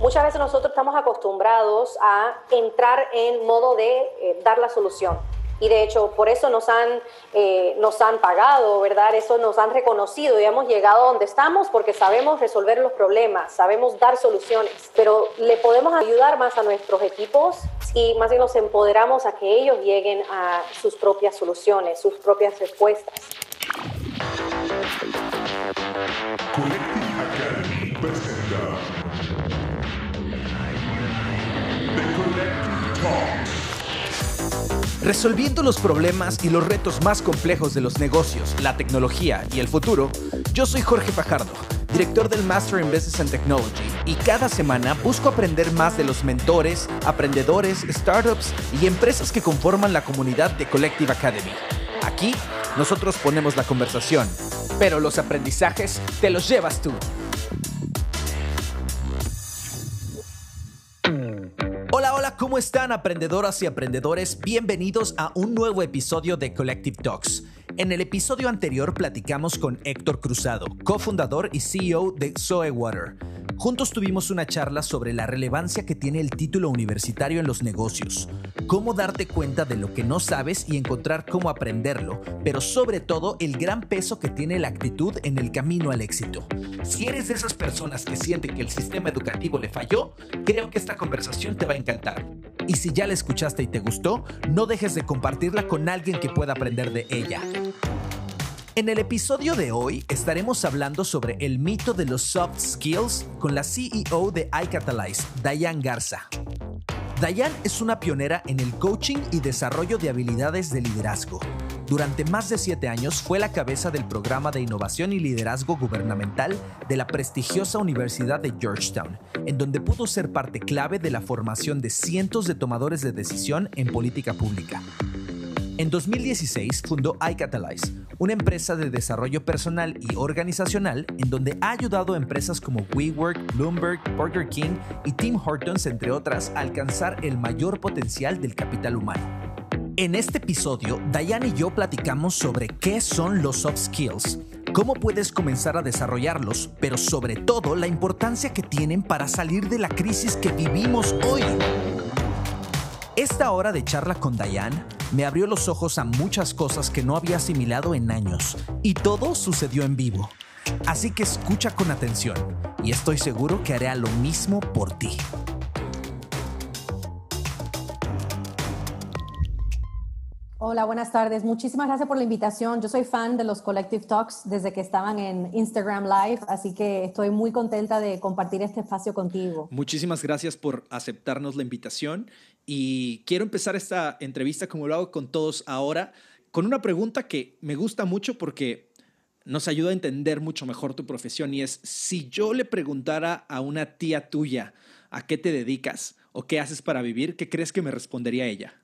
Muchas veces nosotros estamos acostumbrados a entrar en modo de eh, dar la solución. Y de hecho, por eso nos han, eh, nos han pagado, ¿verdad? Eso nos han reconocido y hemos llegado a donde estamos porque sabemos resolver los problemas, sabemos dar soluciones, pero le podemos ayudar más a nuestros equipos y más bien los empoderamos a que ellos lleguen a sus propias soluciones, sus propias respuestas. Resolviendo los problemas y los retos más complejos de los negocios, la tecnología y el futuro, yo soy Jorge Fajardo, director del Master in Business and Technology, y cada semana busco aprender más de los mentores, aprendedores, startups y empresas que conforman la comunidad de Collective Academy. Aquí, nosotros ponemos la conversación, pero los aprendizajes te los llevas tú. ¿Cómo están aprendedoras y aprendedores? Bienvenidos a un nuevo episodio de Collective Talks. En el episodio anterior platicamos con Héctor Cruzado, cofundador y CEO de Zoe Water. Juntos tuvimos una charla sobre la relevancia que tiene el título universitario en los negocios, cómo darte cuenta de lo que no sabes y encontrar cómo aprenderlo, pero sobre todo el gran peso que tiene la actitud en el camino al éxito. Si eres de esas personas que sienten que el sistema educativo le falló, creo que esta conversación te va a encantar. Y si ya la escuchaste y te gustó, no dejes de compartirla con alguien que pueda aprender de ella. En el episodio de hoy estaremos hablando sobre el mito de los soft skills con la CEO de iCatalyze, Diane Garza. Diane es una pionera en el coaching y desarrollo de habilidades de liderazgo. Durante más de siete años fue la cabeza del programa de innovación y liderazgo gubernamental de la prestigiosa Universidad de Georgetown, en donde pudo ser parte clave de la formación de cientos de tomadores de decisión en política pública. En 2016 fundó iCatalyze, una empresa de desarrollo personal y organizacional en donde ha ayudado a empresas como WeWork, Bloomberg, Burger King y Tim Hortons, entre otras, a alcanzar el mayor potencial del capital humano. En este episodio, Diane y yo platicamos sobre qué son los soft skills, cómo puedes comenzar a desarrollarlos, pero sobre todo la importancia que tienen para salir de la crisis que vivimos hoy. Esta hora de charla con Diane me abrió los ojos a muchas cosas que no había asimilado en años, y todo sucedió en vivo. Así que escucha con atención, y estoy seguro que haré lo mismo por ti. Hola, buenas tardes. Muchísimas gracias por la invitación. Yo soy fan de los Collective Talks desde que estaban en Instagram Live, así que estoy muy contenta de compartir este espacio contigo. Muchísimas gracias por aceptarnos la invitación y quiero empezar esta entrevista como lo hago con todos ahora, con una pregunta que me gusta mucho porque nos ayuda a entender mucho mejor tu profesión y es, si yo le preguntara a una tía tuya a qué te dedicas o qué haces para vivir, ¿qué crees que me respondería ella?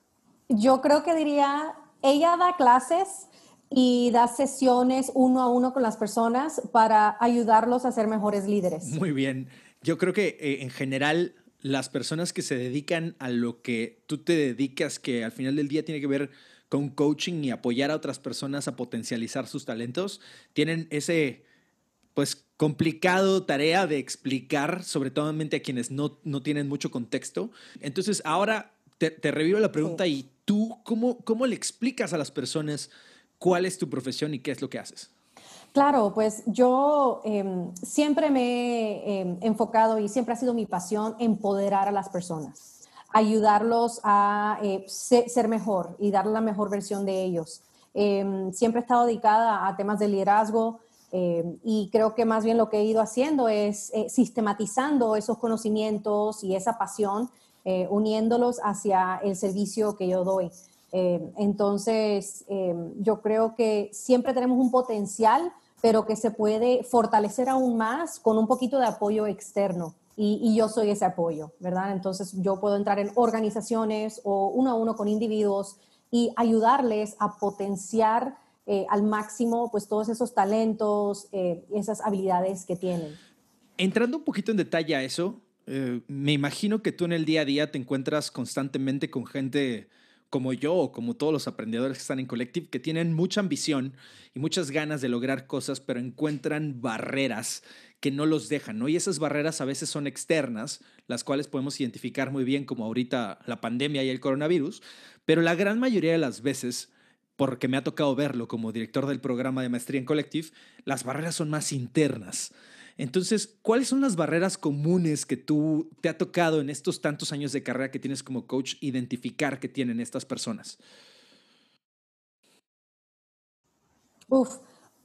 Yo creo que diría, ella da clases y da sesiones uno a uno con las personas para ayudarlos a ser mejores líderes. Muy bien. Yo creo que eh, en general las personas que se dedican a lo que tú te dedicas, que al final del día tiene que ver con coaching y apoyar a otras personas a potencializar sus talentos, tienen ese pues complicado tarea de explicar, sobre todo a quienes no, no tienen mucho contexto. Entonces, ahora te, revivo la pregunta y tú, ¿cómo, ¿cómo le explicas a las personas cuál es tu profesión y qué es lo que haces? Claro, pues yo em, siempre me he em, enfocado y siempre ha sido mi pasión empoderar a las personas, ayudarlos a eh, ser mejor y dar la mejor versión de ellos. Em, siempre he estado dedicada a temas de liderazgo y creo que más bien lo que he ido haciendo es eh, sistematizando esos conocimientos y esa pasión, eh, uniéndolos hacia el servicio que yo doy. entonces, yo creo que siempre tenemos un potencial pero que se puede fortalecer aún más con un poquito de apoyo externo. Y, yo soy ese apoyo, ¿verdad? Entonces yo puedo entrar en organizaciones o uno a uno con individuos y ayudarles a potenciar eh, al máximo pues todos esos talentos, eh, esas habilidades que tienen. Entrando un poquito en detalle a eso, eh, me imagino que tú en el día a día te encuentras constantemente con gente como yo o como todos los aprendedores que están en Collective, que tienen mucha ambición y muchas ganas de lograr cosas, pero encuentran barreras que no los dejan, ¿no? Y esas barreras a veces son externas, las cuales podemos identificar muy bien como ahorita la pandemia y el coronavirus, pero la gran mayoría de las veces porque me ha tocado verlo como director del programa de maestría en Collective, las barreras son más internas. Entonces, ¿cuáles son las barreras comunes que tú te ha tocado en estos tantos años de carrera que tienes como coach identificar que tienen estas personas? Uf,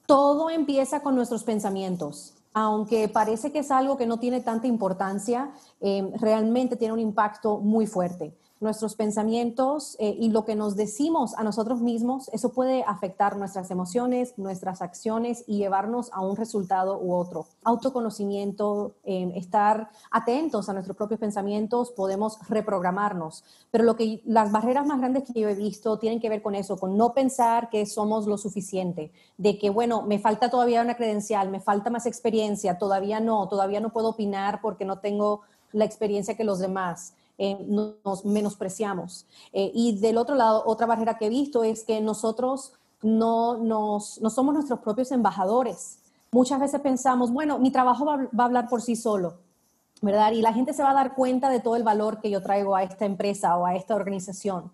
todo empieza con nuestros pensamientos. Aunque parece que es algo que no tiene tanta importancia, eh, realmente tiene un impacto muy fuerte nuestros pensamientos eh, y lo que nos decimos a nosotros mismos, eso puede afectar nuestras emociones, nuestras acciones y llevarnos a un resultado u otro. Autoconocimiento, em, estar atentos a nuestros propios pensamientos, podemos reprogramarnos. Pero lo que las barreras más grandes que yo he visto tienen que ver con eso, con no pensar que somos lo suficiente, de que bueno, me falta todavía una credencial, me falta más experiencia, todavía no, todavía no puedo opinar porque no tengo la experiencia que los demás. Eh, nos menospreciamos. Eh, y del otro lado, otra barrera que he visto es que nosotros no, nos, no somos nuestros propios embajadores. Muchas veces pensamos, bueno, mi trabajo va, va a hablar por sí solo, ¿verdad? Y la gente se va a dar cuenta de todo el valor que yo traigo a esta empresa o a esta organización.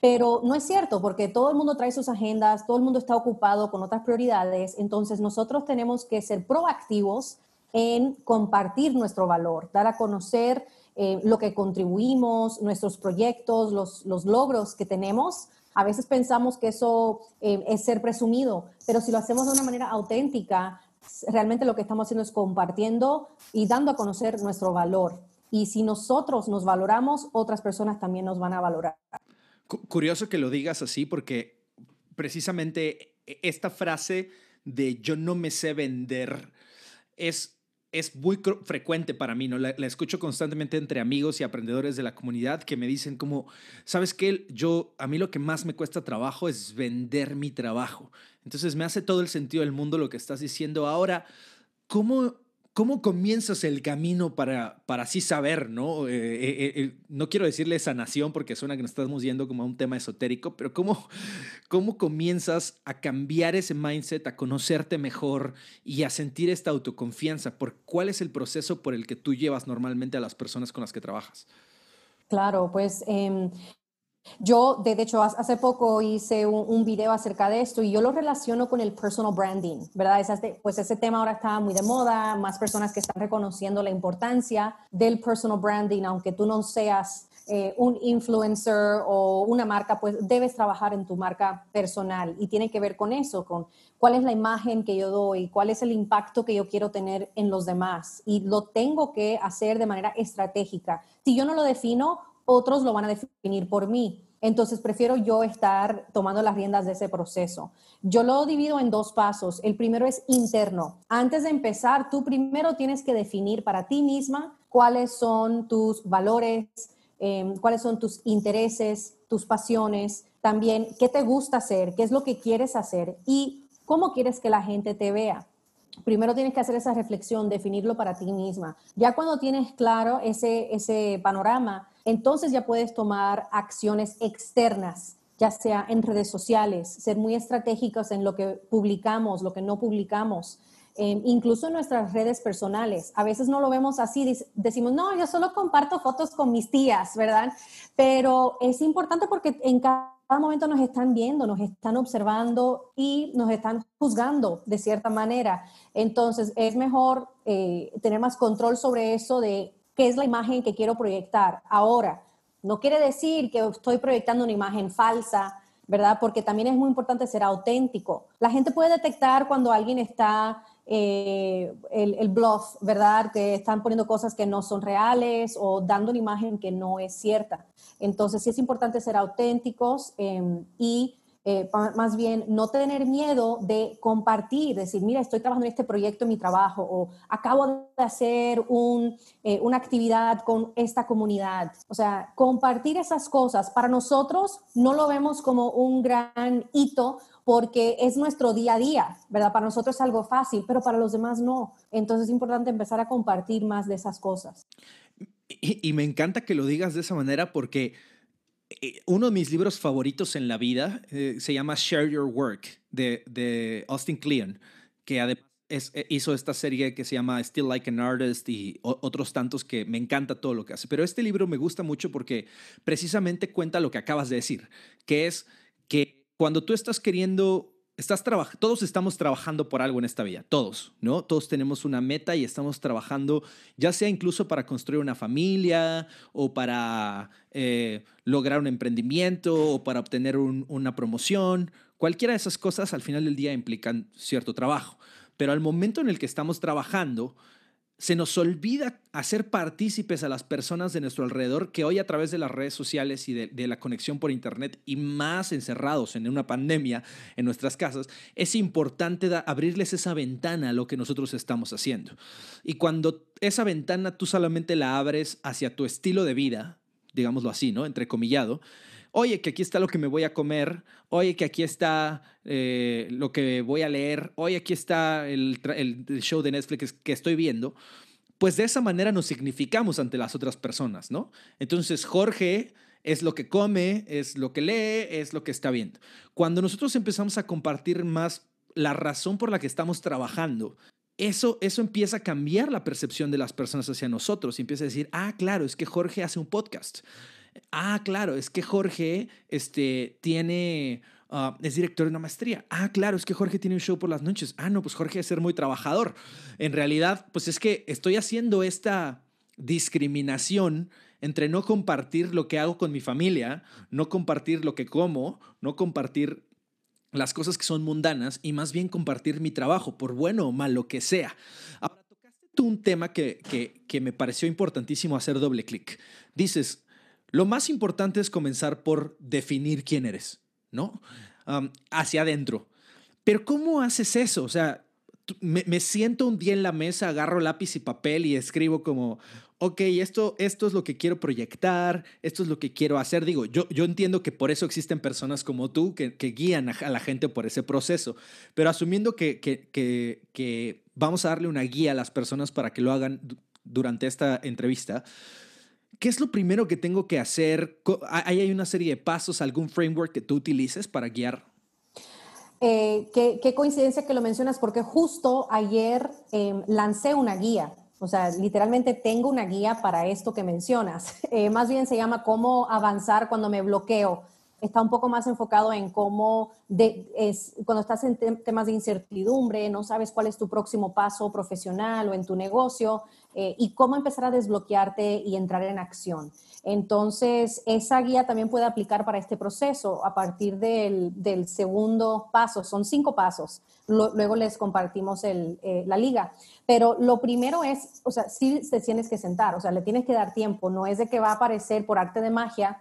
Pero no es cierto, porque todo el mundo trae sus agendas, todo el mundo está ocupado con otras prioridades, entonces nosotros tenemos que ser proactivos en compartir nuestro valor, dar a conocer eh, lo que contribuimos, nuestros proyectos, los, los, logros que tenemos. A veces pensamos que eso eh, es ser presumido, pero si lo hacemos de una manera auténtica, realmente lo que estamos haciendo es compartiendo y dando a conocer nuestro valor. Y si nosotros nos valoramos, otras personas también nos van a valorar. Curioso que lo digas así porque precisamente e, esta frase de yo no me sé vender es es muy frecuente para mí, ¿no? La, escucho constantemente entre amigos y aprendedores de la comunidad que me dicen como, ¿sabes qué? Yo, a mí lo que más me cuesta trabajo es vender mi trabajo. Entonces me hace todo el sentido del mundo lo que estás diciendo. Ahora, ¿cómo ¿Cómo comienzas el camino para, para así saber, ¿no? Eh, eh, eh, no quiero decirle sanación porque suena que nos estamos yendo como a un tema esotérico, pero ¿cómo, ¿cómo comienzas a cambiar ese mindset, a conocerte mejor y a sentir esta autoconfianza? ¿Por ¿Cuál es el proceso por el que tú llevas normalmente a las personas con las que trabajas? Claro, pues em, yo, de hecho, hace poco hice un, video acerca de esto y yo lo relaciono con el personal branding, ¿verdad? pues ese tema ahora está muy de moda, más personas que están reconociendo la importancia del personal branding, aunque tú no seas eh, un influencer o una marca, pues debes trabajar en tu marca personal y tiene que ver con eso, con cuál es la imagen que yo doy, cuál es el impacto que yo quiero tener en los demás y lo tengo que hacer de manera estratégica. Si yo no lo defino, otros lo van a definir por mí. Entonces prefiero yo estar tomando las riendas de ese proceso. Yo lo divido en dos pasos. El primero es interno. Antes de empezar, tú primero tienes que definir para ti misma cuáles son tus valores, em, cuáles son tus intereses, tus pasiones, también qué te gusta hacer, qué es lo que quieres hacer y cómo quieres que la gente te vea primero tienes que hacer esa reflexión, definirlo para ti misma. Ya cuando tienes claro ese, ese panorama, entonces ya puedes tomar acciones externas, ya sea en redes sociales, ser muy estratégicos en lo que publicamos, lo que no publicamos. Em, incluso en nuestras redes personales. A veces no lo vemos así, decimos, no, yo solo comparto fotos con mis tías, ¿verdad? Pero es importante porque en cada momento nos están viendo, nos están observando y nos están juzgando de cierta manera. Entonces es mejor eh, tener más control sobre eso de qué es la imagen que quiero proyectar. Ahora, no quiere decir que estoy proyectando una imagen falsa, ¿verdad? Porque también es muy importante ser auténtico. La gente puede detectar cuando alguien está eh, el, el, bluff, ¿verdad? Que están poniendo cosas que no son reales o dando una imagen que no es cierta. Entonces sí es importante ser auténticos em, y eh, más bien no tener miedo de compartir, decir, mira, estoy trabajando en este proyecto en mi trabajo o acabo de hacer un, eh, una actividad con esta comunidad. O sea, compartir esas cosas para nosotros no lo vemos como un gran hito porque es nuestro día a día, ¿verdad? Para nosotros es algo fácil, pero para los demás no. Entonces es importante empezar a compartir más de esas cosas. Y, me encanta que lo digas de esa manera porque uno de mis libros favoritos en la vida eh, se llama Share Your Work de, de Austin Kleon, que además eh, hizo esta serie que se llama Still Like an Artist y otros tantos que me encanta todo lo que hace. Pero este libro me gusta mucho porque precisamente cuenta lo que acabas de decir, que es que cuando tú estás queriendo estás todos estamos trabajando por algo en esta vida, todos, ¿no? Todos tenemos una meta y estamos trabajando, ya sea incluso para construir una familia o para eh, lograr un emprendimiento o para obtener una promoción. Cualquiera de esas cosas al final del día implican cierto trabajo. Pero al momento en el que estamos trabajando, se nos olvida hacer partícipes a las personas de nuestro alrededor que hoy a través de las redes sociales y de, la conexión por Internet y más encerrados en una pandemia en nuestras casas, es importante abrirles esa ventana a lo que nosotros estamos haciendo. Y cuando esa ventana tú solamente la abres hacia tu estilo de vida, digámoslo así, ¿no? Entrecomillado, oye, que aquí está lo que me voy a comer, oye, que aquí está eh, lo que voy a leer, oye, aquí está el, show de Netflix que estoy viendo, pues de esa manera nos significamos ante las otras personas, ¿no? Entonces, Jorge es lo que come, es lo que lee, es lo que está viendo. Cuando nosotros empezamos a compartir más la razón por la que estamos trabajando, eso, eso empieza a cambiar la percepción de las personas hacia nosotros y empieza a decir, ah, claro, es que Jorge hace un podcast. Ah, claro, es que Jorge este, tiene, ah, es director de una maestría. Ah, claro, es que Jorge tiene un show por las noches. Ah, no, pues Jorge es ser muy trabajador. En realidad, pues es que estoy haciendo esta discriminación entre no compartir lo que hago con mi familia, no compartir lo que como, no compartir las cosas que son mundanas y más bien compartir mi trabajo, por bueno o malo que sea. Ahora, tocaste tú un tema que, que, que me pareció importantísimo hacer doble clic. Dices, lo más importante es comenzar por definir quién eres, ¿no? hacia adentro. Pero ¿cómo haces eso? O sea, me, siento un día en la mesa, agarro lápiz y papel y escribo como, ok, esto, esto es lo que quiero proyectar, esto es lo que quiero hacer. Digo, yo, yo entiendo que por eso existen personas como tú que, guían a, la gente por ese proceso, pero asumiendo que, que, que, vamos a darle una guía a las personas para que lo hagan durante esta entrevista, ¿Qué es lo primero que tengo que hacer? ¿Hay una serie de pasos, algún framework que tú utilices para guiar? Eh, qué, coincidencia que lo mencionas, porque justo ayer em, lancé una guía. O sea, literalmente tengo una guía para esto que mencionas. Eh, más bien se llama cómo avanzar cuando me bloqueo está un poco más enfocado en cómo es, cuando estás en temas de incertidumbre, no sabes cuál es tu próximo paso profesional o en tu negocio eh, y cómo empezar a desbloquearte y entrar en acción. Entonces, esa guía también puede aplicar para este proceso a partir del, segundo paso. Son cinco pasos. luego les compartimos eh, la liga. Pero lo primero es, o sea, sí te tienes que sentar, o sea, le tienes que dar tiempo. No es de que va a aparecer por arte de magia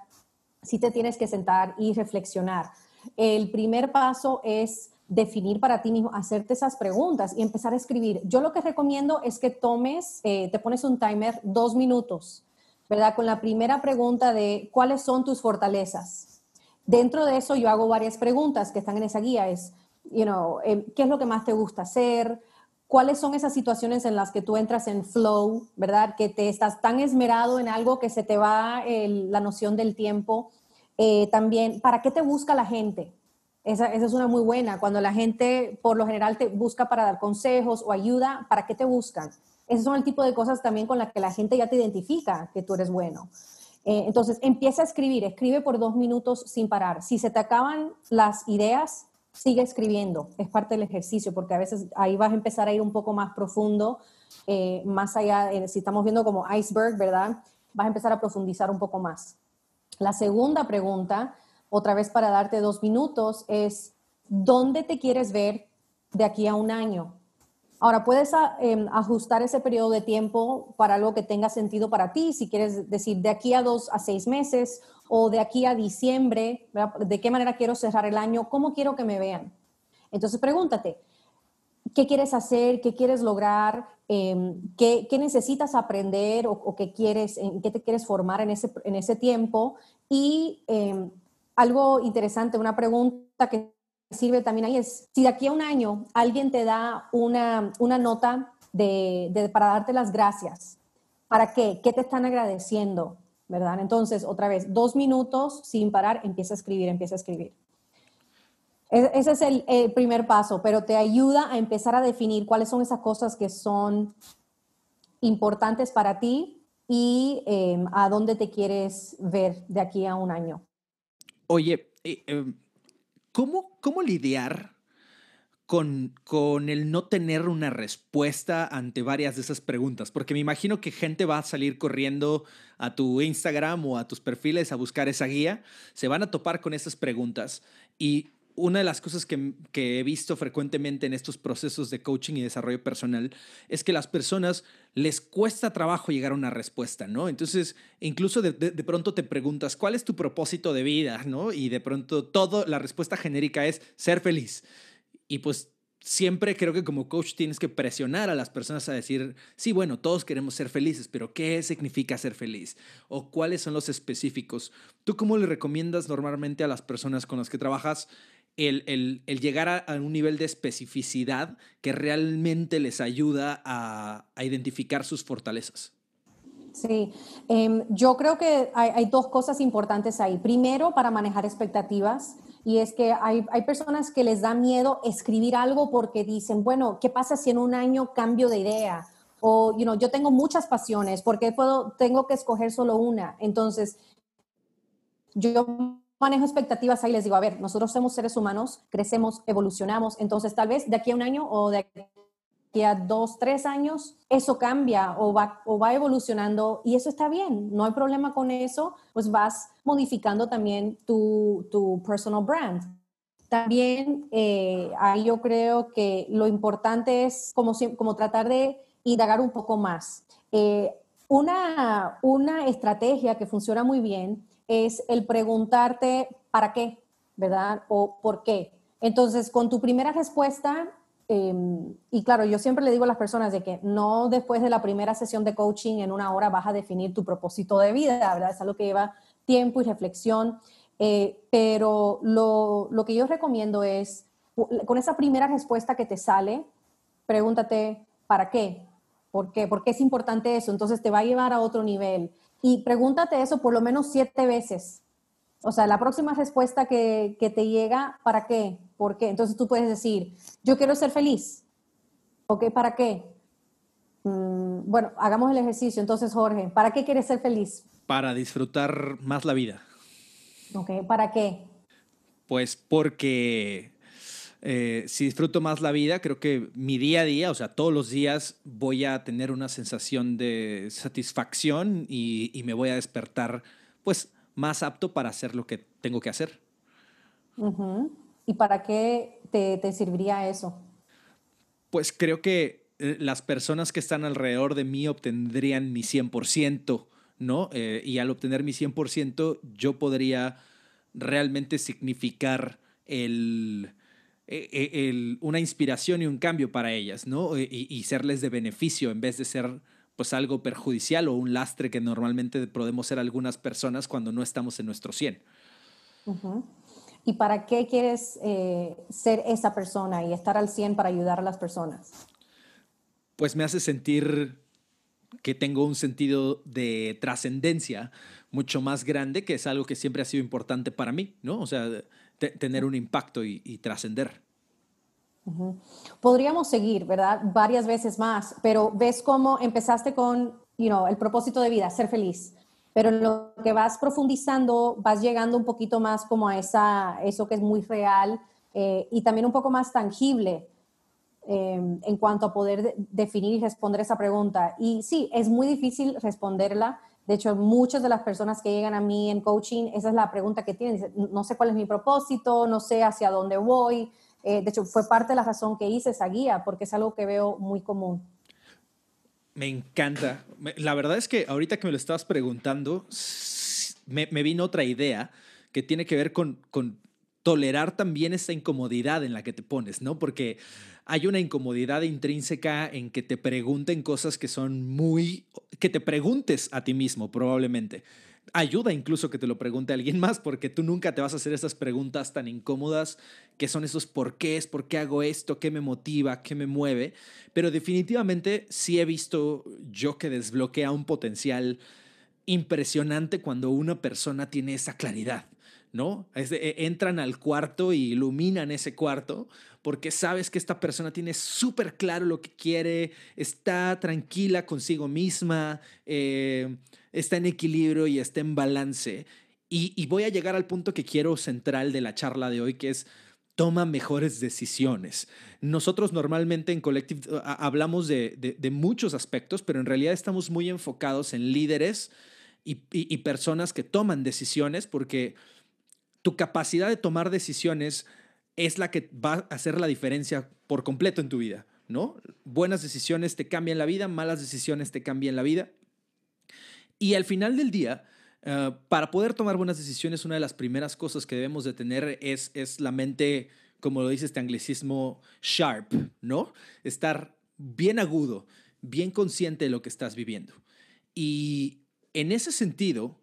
sí te tienes que sentar y reflexionar. El primer paso es definir para ti mismo, hacerte esas preguntas y empezar a escribir. Yo lo que recomiendo es que tomes, eh, te pones un timer dos minutos, ¿verdad? Con la primera pregunta de cuáles son tus fortalezas. Dentro de eso yo hago varias preguntas que están en esa guía. Es, you know, eh, ¿qué es lo que más te gusta hacer? ¿Cuáles son esas situaciones en las que tú entras en flow, verdad? Que te estás tan esmerado en algo que se te va la noción del tiempo. Eh, también, ¿para qué te busca la gente? Esa, esa, es una muy buena. Cuando la gente por lo general te busca para dar consejos o ayuda, ¿para qué te buscan? Esos son el tipo de cosas también con las que la gente ya te identifica que tú eres bueno. Eh, entonces, empieza a escribir, escribe por dos minutos sin parar. Si se te acaban las ideas, sigue escribiendo, es parte del ejercicio, porque a veces ahí vas a empezar a ir un poco más profundo, eh, más allá, si estamos viendo como iceberg, ¿verdad? Vas a empezar a profundizar un poco más. La segunda pregunta, otra vez para darte dos minutos, es, ¿dónde te quieres ver de aquí a un año? Ahora, puedes ah, em, ajustar ese periodo de tiempo para algo que tenga sentido para ti, si quieres decir de aquí a dos a seis meses o de aquí a diciembre, ¿de qué manera quiero cerrar el año? ¿Cómo quiero que me vean? Entonces pregúntate, ¿qué quieres hacer? ¿Qué quieres lograr? Em, ¿qué, necesitas aprender o, qué quieres, en qué te quieres formar en ese, en ese tiempo? Y em, algo interesante, una pregunta que sirve también ahí es, si de aquí a un año alguien te da una, una nota de, para darte las gracias, ¿para qué? ¿Qué te están agradeciendo? ¿verdad? Entonces, otra vez, dos minutos sin parar, empieza a escribir, empieza a escribir. ese es el, primer paso, pero te ayuda a empezar a definir cuáles son esas cosas que son importantes para ti y em, a dónde te quieres ver de aquí a un año. Oye, eh, em, ¿cómo, ¿cómo lidiar con, con el no tener una respuesta ante varias de esas preguntas? Porque me imagino que gente va a salir corriendo a tu Instagram o a tus perfiles a buscar esa guía, se van a topar con esas preguntas y una de las cosas que, he visto frecuentemente en estos procesos de coaching y desarrollo personal es que las personas les cuesta trabajo llegar a una respuesta, ¿no? Entonces, incluso de, de, pronto te preguntas, ¿cuál es tu propósito de vida, ¿no? Y de pronto todo, la respuesta genérica es ser feliz. Y pues siempre creo que como coach tienes que presionar a las personas a decir, sí, bueno, todos queremos ser felices, pero ¿qué significa ser feliz? ¿O cuáles son los específicos? ¿Tú cómo le recomiendas normalmente a las personas con las que trabajas el, llegar a, un nivel de especificidad que realmente les ayuda a, identificar sus fortalezas? Sí, em, yo creo que hay, dos cosas importantes ahí. Primero, para manejar expectativas, y es que hay, personas que les da miedo escribir algo porque dicen, bueno, ¿qué pasa si en un año cambio de idea? O, you know, yo tengo muchas pasiones, ¿por qué puedo, tengo que escoger solo una? Entonces, yo manejo expectativas ahí les digo, a ver, nosotros somos seres humanos, crecemos, evolucionamos, entonces tal vez de aquí a un año o de aquí a dos, tres años, eso cambia o va, o va evolucionando y eso está bien, no hay problema con eso, pues vas modificando también tu, tu personal brand. También eh, ahí yo creo que lo importante es como, como tratar de indagar un poco más. Eh, una, una estrategia que funciona muy bien es el preguntarte para qué, ¿verdad? O por qué. Entonces, con tu primera respuesta, em, y claro, yo siempre le digo a las personas de que no después de la primera sesión de coaching en una hora vas a definir tu propósito de vida, ¿verdad? Es algo que lleva tiempo y reflexión. Eh, pero lo, lo, que yo recomiendo es, con esa primera respuesta que te sale, pregúntate, ¿para qué? ¿Por qué? ¿Por qué es importante eso? Entonces te va a llevar a otro nivel y pregúntate eso por lo menos siete veces. O sea, la próxima respuesta que, te llega, ¿para qué? ¿Por qué? Entonces tú puedes decir, yo quiero ser feliz. ¿Ok? ¿Para qué? Mm, bueno, hagamos el ejercicio. Entonces, Jorge, ¿para qué quieres ser feliz? Para disfrutar más la vida. Ok, ¿para qué? Pues porque eh, si disfruto más la vida, creo que mi día a día, o sea, todos los días voy a tener una sensación de satisfacción y, me voy a despertar, pues, más apto para hacer lo que tengo que hacer. ¿Y para qué te, serviría eso? Pues creo que eh, las personas que están alrededor de mí obtendrían mi 100%, ¿no? Eh, y al obtener mi 100%, yo podría realmente significar el eh, eh, una inspiración y un cambio para ellas, ¿no? Eh, y, serles de beneficio en vez de ser pues algo perjudicial o un lastre que normalmente podemos ser algunas personas cuando no estamos en nuestro 100. ¿Y para qué quieres ser esa persona y estar al 100 para ayudar a las personas? Pues me hace sentir que tengo un sentido de trascendencia mucho más grande, que es algo que siempre ha sido importante para mí, ¿no? O sea, tener un impacto y, trascender. Podríamos seguir, ¿verdad? Varias veces más, pero ves cómo empezaste con, you know, el propósito de vida, ser feliz, pero lo que vas profundizando, vas llegando un poquito más como a esa, eso que es muy real eh, y también un poco más tangible em, en cuanto a poder definir y responder esa pregunta. Y sí, es muy difícil responderla de hecho, muchas de las personas que llegan a mí en coaching, esa es la pregunta que tienen. no sé cuál es mi propósito, no sé hacia dónde voy. Eh, de hecho, fue parte de la razón que hice esa guía, porque es algo que veo muy común. Me encanta. La verdad es que ahorita que me lo estabas preguntando, me, vino otra idea que tiene que ver con, con tolerar también esa incomodidad en la que te pones, ¿no? Porque hay una incomodidad intrínseca en que te pregunten cosas que son muy, que te preguntes a ti mismo probablemente. Ayuda incluso que te lo pregunte alguien más porque tú nunca te vas a hacer esas preguntas tan incómodas que son esos por qué es, por qué hago esto, qué me motiva, qué me mueve. Pero definitivamente sí he visto yo que desbloquea un potencial impresionante cuando una persona tiene esa claridad ¿no? E, entran al cuarto y iluminan ese cuarto porque sabes que esta persona tiene súper claro lo que quiere, está tranquila consigo misma, eh, está en equilibrio y está en balance. Y, voy a llegar al punto que quiero central de la charla de hoy, que es toma mejores decisiones. Nosotros normalmente en Collective hablamos de, muchos aspectos, pero en realidad estamos muy enfocados en líderes y, personas que toman decisiones porque tu capacidad de tomar decisiones es la que va a hacer la diferencia por completo en tu vida, ¿no? Buenas decisiones te cambian la vida, malas decisiones te cambian la vida. Y al final del día, eh, para poder tomar buenas decisiones, una de las primeras cosas que debemos de tener es, es la mente, como lo dice este anglicismo, sharp, ¿no? Estar bien agudo, bien consciente de lo que estás viviendo. Y en ese sentido,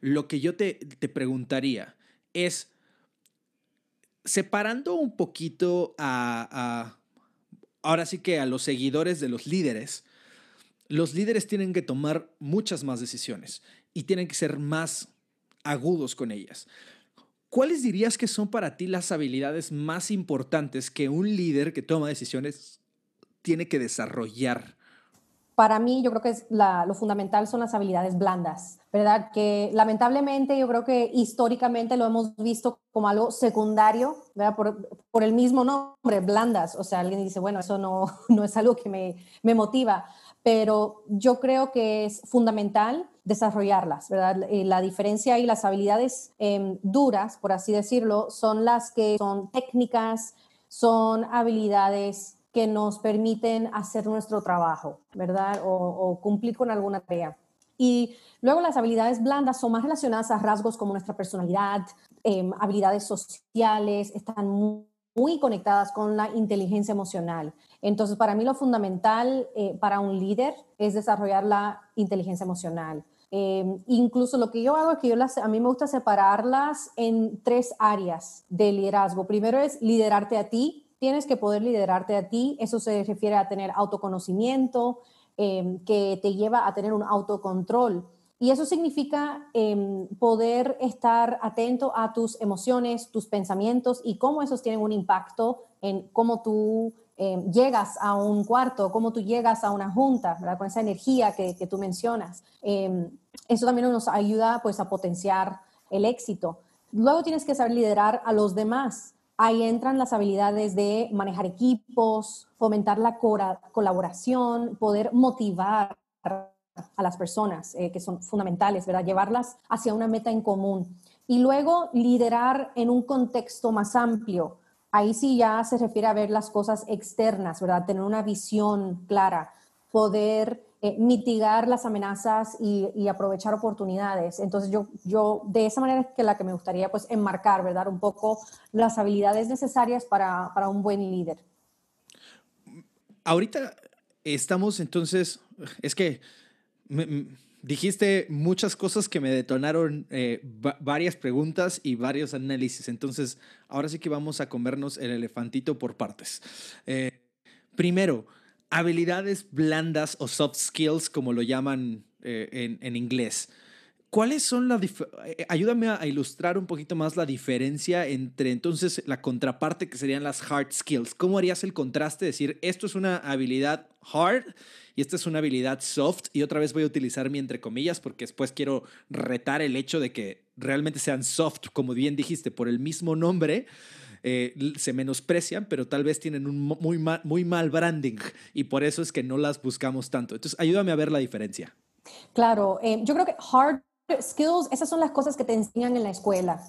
lo que yo te, te preguntaría es, separando un poquito a, ahora sí que a los seguidores de los líderes, los líderes tienen que tomar muchas más decisiones y tienen que ser más agudos con ellas. ¿Cuáles dirías que son para ti las habilidades más importantes que un líder que toma decisiones tiene que desarrollar para mí yo creo que lo fundamental son las habilidades blandas, ¿verdad? Que lamentablemente yo creo que históricamente lo hemos visto como algo secundario, ¿verdad? Por, el mismo nombre, blandas. O sea, alguien dice, bueno, eso no, no es algo que me, me motiva, pero yo creo que es fundamental desarrollarlas, ¿verdad? Eh, la diferencia y las habilidades em, duras, por así decirlo, son las que son técnicas, son habilidades que nos permiten hacer nuestro trabajo, ¿verdad? O, cumplir con alguna tarea. Y luego las habilidades blandas son más relacionadas a rasgos como nuestra personalidad, em, habilidades sociales, están muy, conectadas con la inteligencia emocional. Entonces, para mí lo fundamental eh, para un líder es desarrollar la inteligencia emocional. Em, incluso lo que yo hago es que yo a mí me gusta separarlas en tres áreas de liderazgo. Primero es liderarte a ti, tienes que poder liderarte a ti. Eso se refiere a tener autoconocimiento, em, que te lleva a tener un autocontrol. Y eso significa em, poder estar atento a tus emociones, tus pensamientos y cómo esos tienen un impacto en cómo tú em, llegas a un cuarto, cómo tú llegas a una junta, ¿verdad? con esa energía que, que tú mencionas. eso también nos ayuda pues, a potenciar el éxito. Luego tienes que saber liderar a los demás. Ahí entran las habilidades de manejar equipos, fomentar la colaboración, poder motivar a las personas, eh, que son fundamentales, ¿verdad? Llevarlas hacia una meta en común. Y luego liderar en un contexto más amplio. Ahí sí ya se refiere a ver las cosas externas, ¿verdad? Tener una visión clara, poder eh, mitigar las amenazas y, aprovechar oportunidades. Entonces yo, yo de esa manera es que la que me gustaría pues enmarcar, ¿verdad? Un poco las habilidades necesarias para, para un buen líder. Ahorita estamos entonces, es que dijiste muchas cosas que me detonaron eh, varias preguntas y varios análisis. Entonces, ahora sí que vamos a comernos el elefantito por partes. Eh, primero, habilidades blandas o soft skills, como lo llaman eh, en, inglés. ¿Cuáles son las... Eh, ayúdame a ilustrar un poquito más la diferencia entre entonces la contraparte que serían las hard skills. ¿Cómo harías el contraste? Decir, esto es una habilidad hard y esta es una habilidad soft. Y otra vez voy a utilizar mi entre comillas porque después quiero retar el hecho de que realmente sean soft, como bien dijiste, por el mismo nombre. Eh, se menosprecian, pero tal vez tienen un muy mal, muy mal branding y por eso es que no las buscamos tanto. Entonces, ayúdame a ver la diferencia. Claro, eh, yo creo que hard skills, esas son las cosas que te enseñan en la escuela.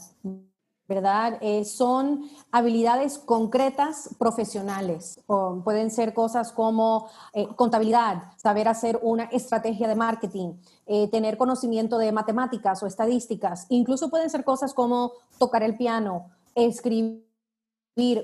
¿verdad? Eh, son habilidades concretas profesionales. Pueden ser cosas como contabilidad, saber hacer una estrategia de marketing, tener conocimiento de matemáticas o estadísticas. Incluso pueden ser cosas como tocar el piano, escribir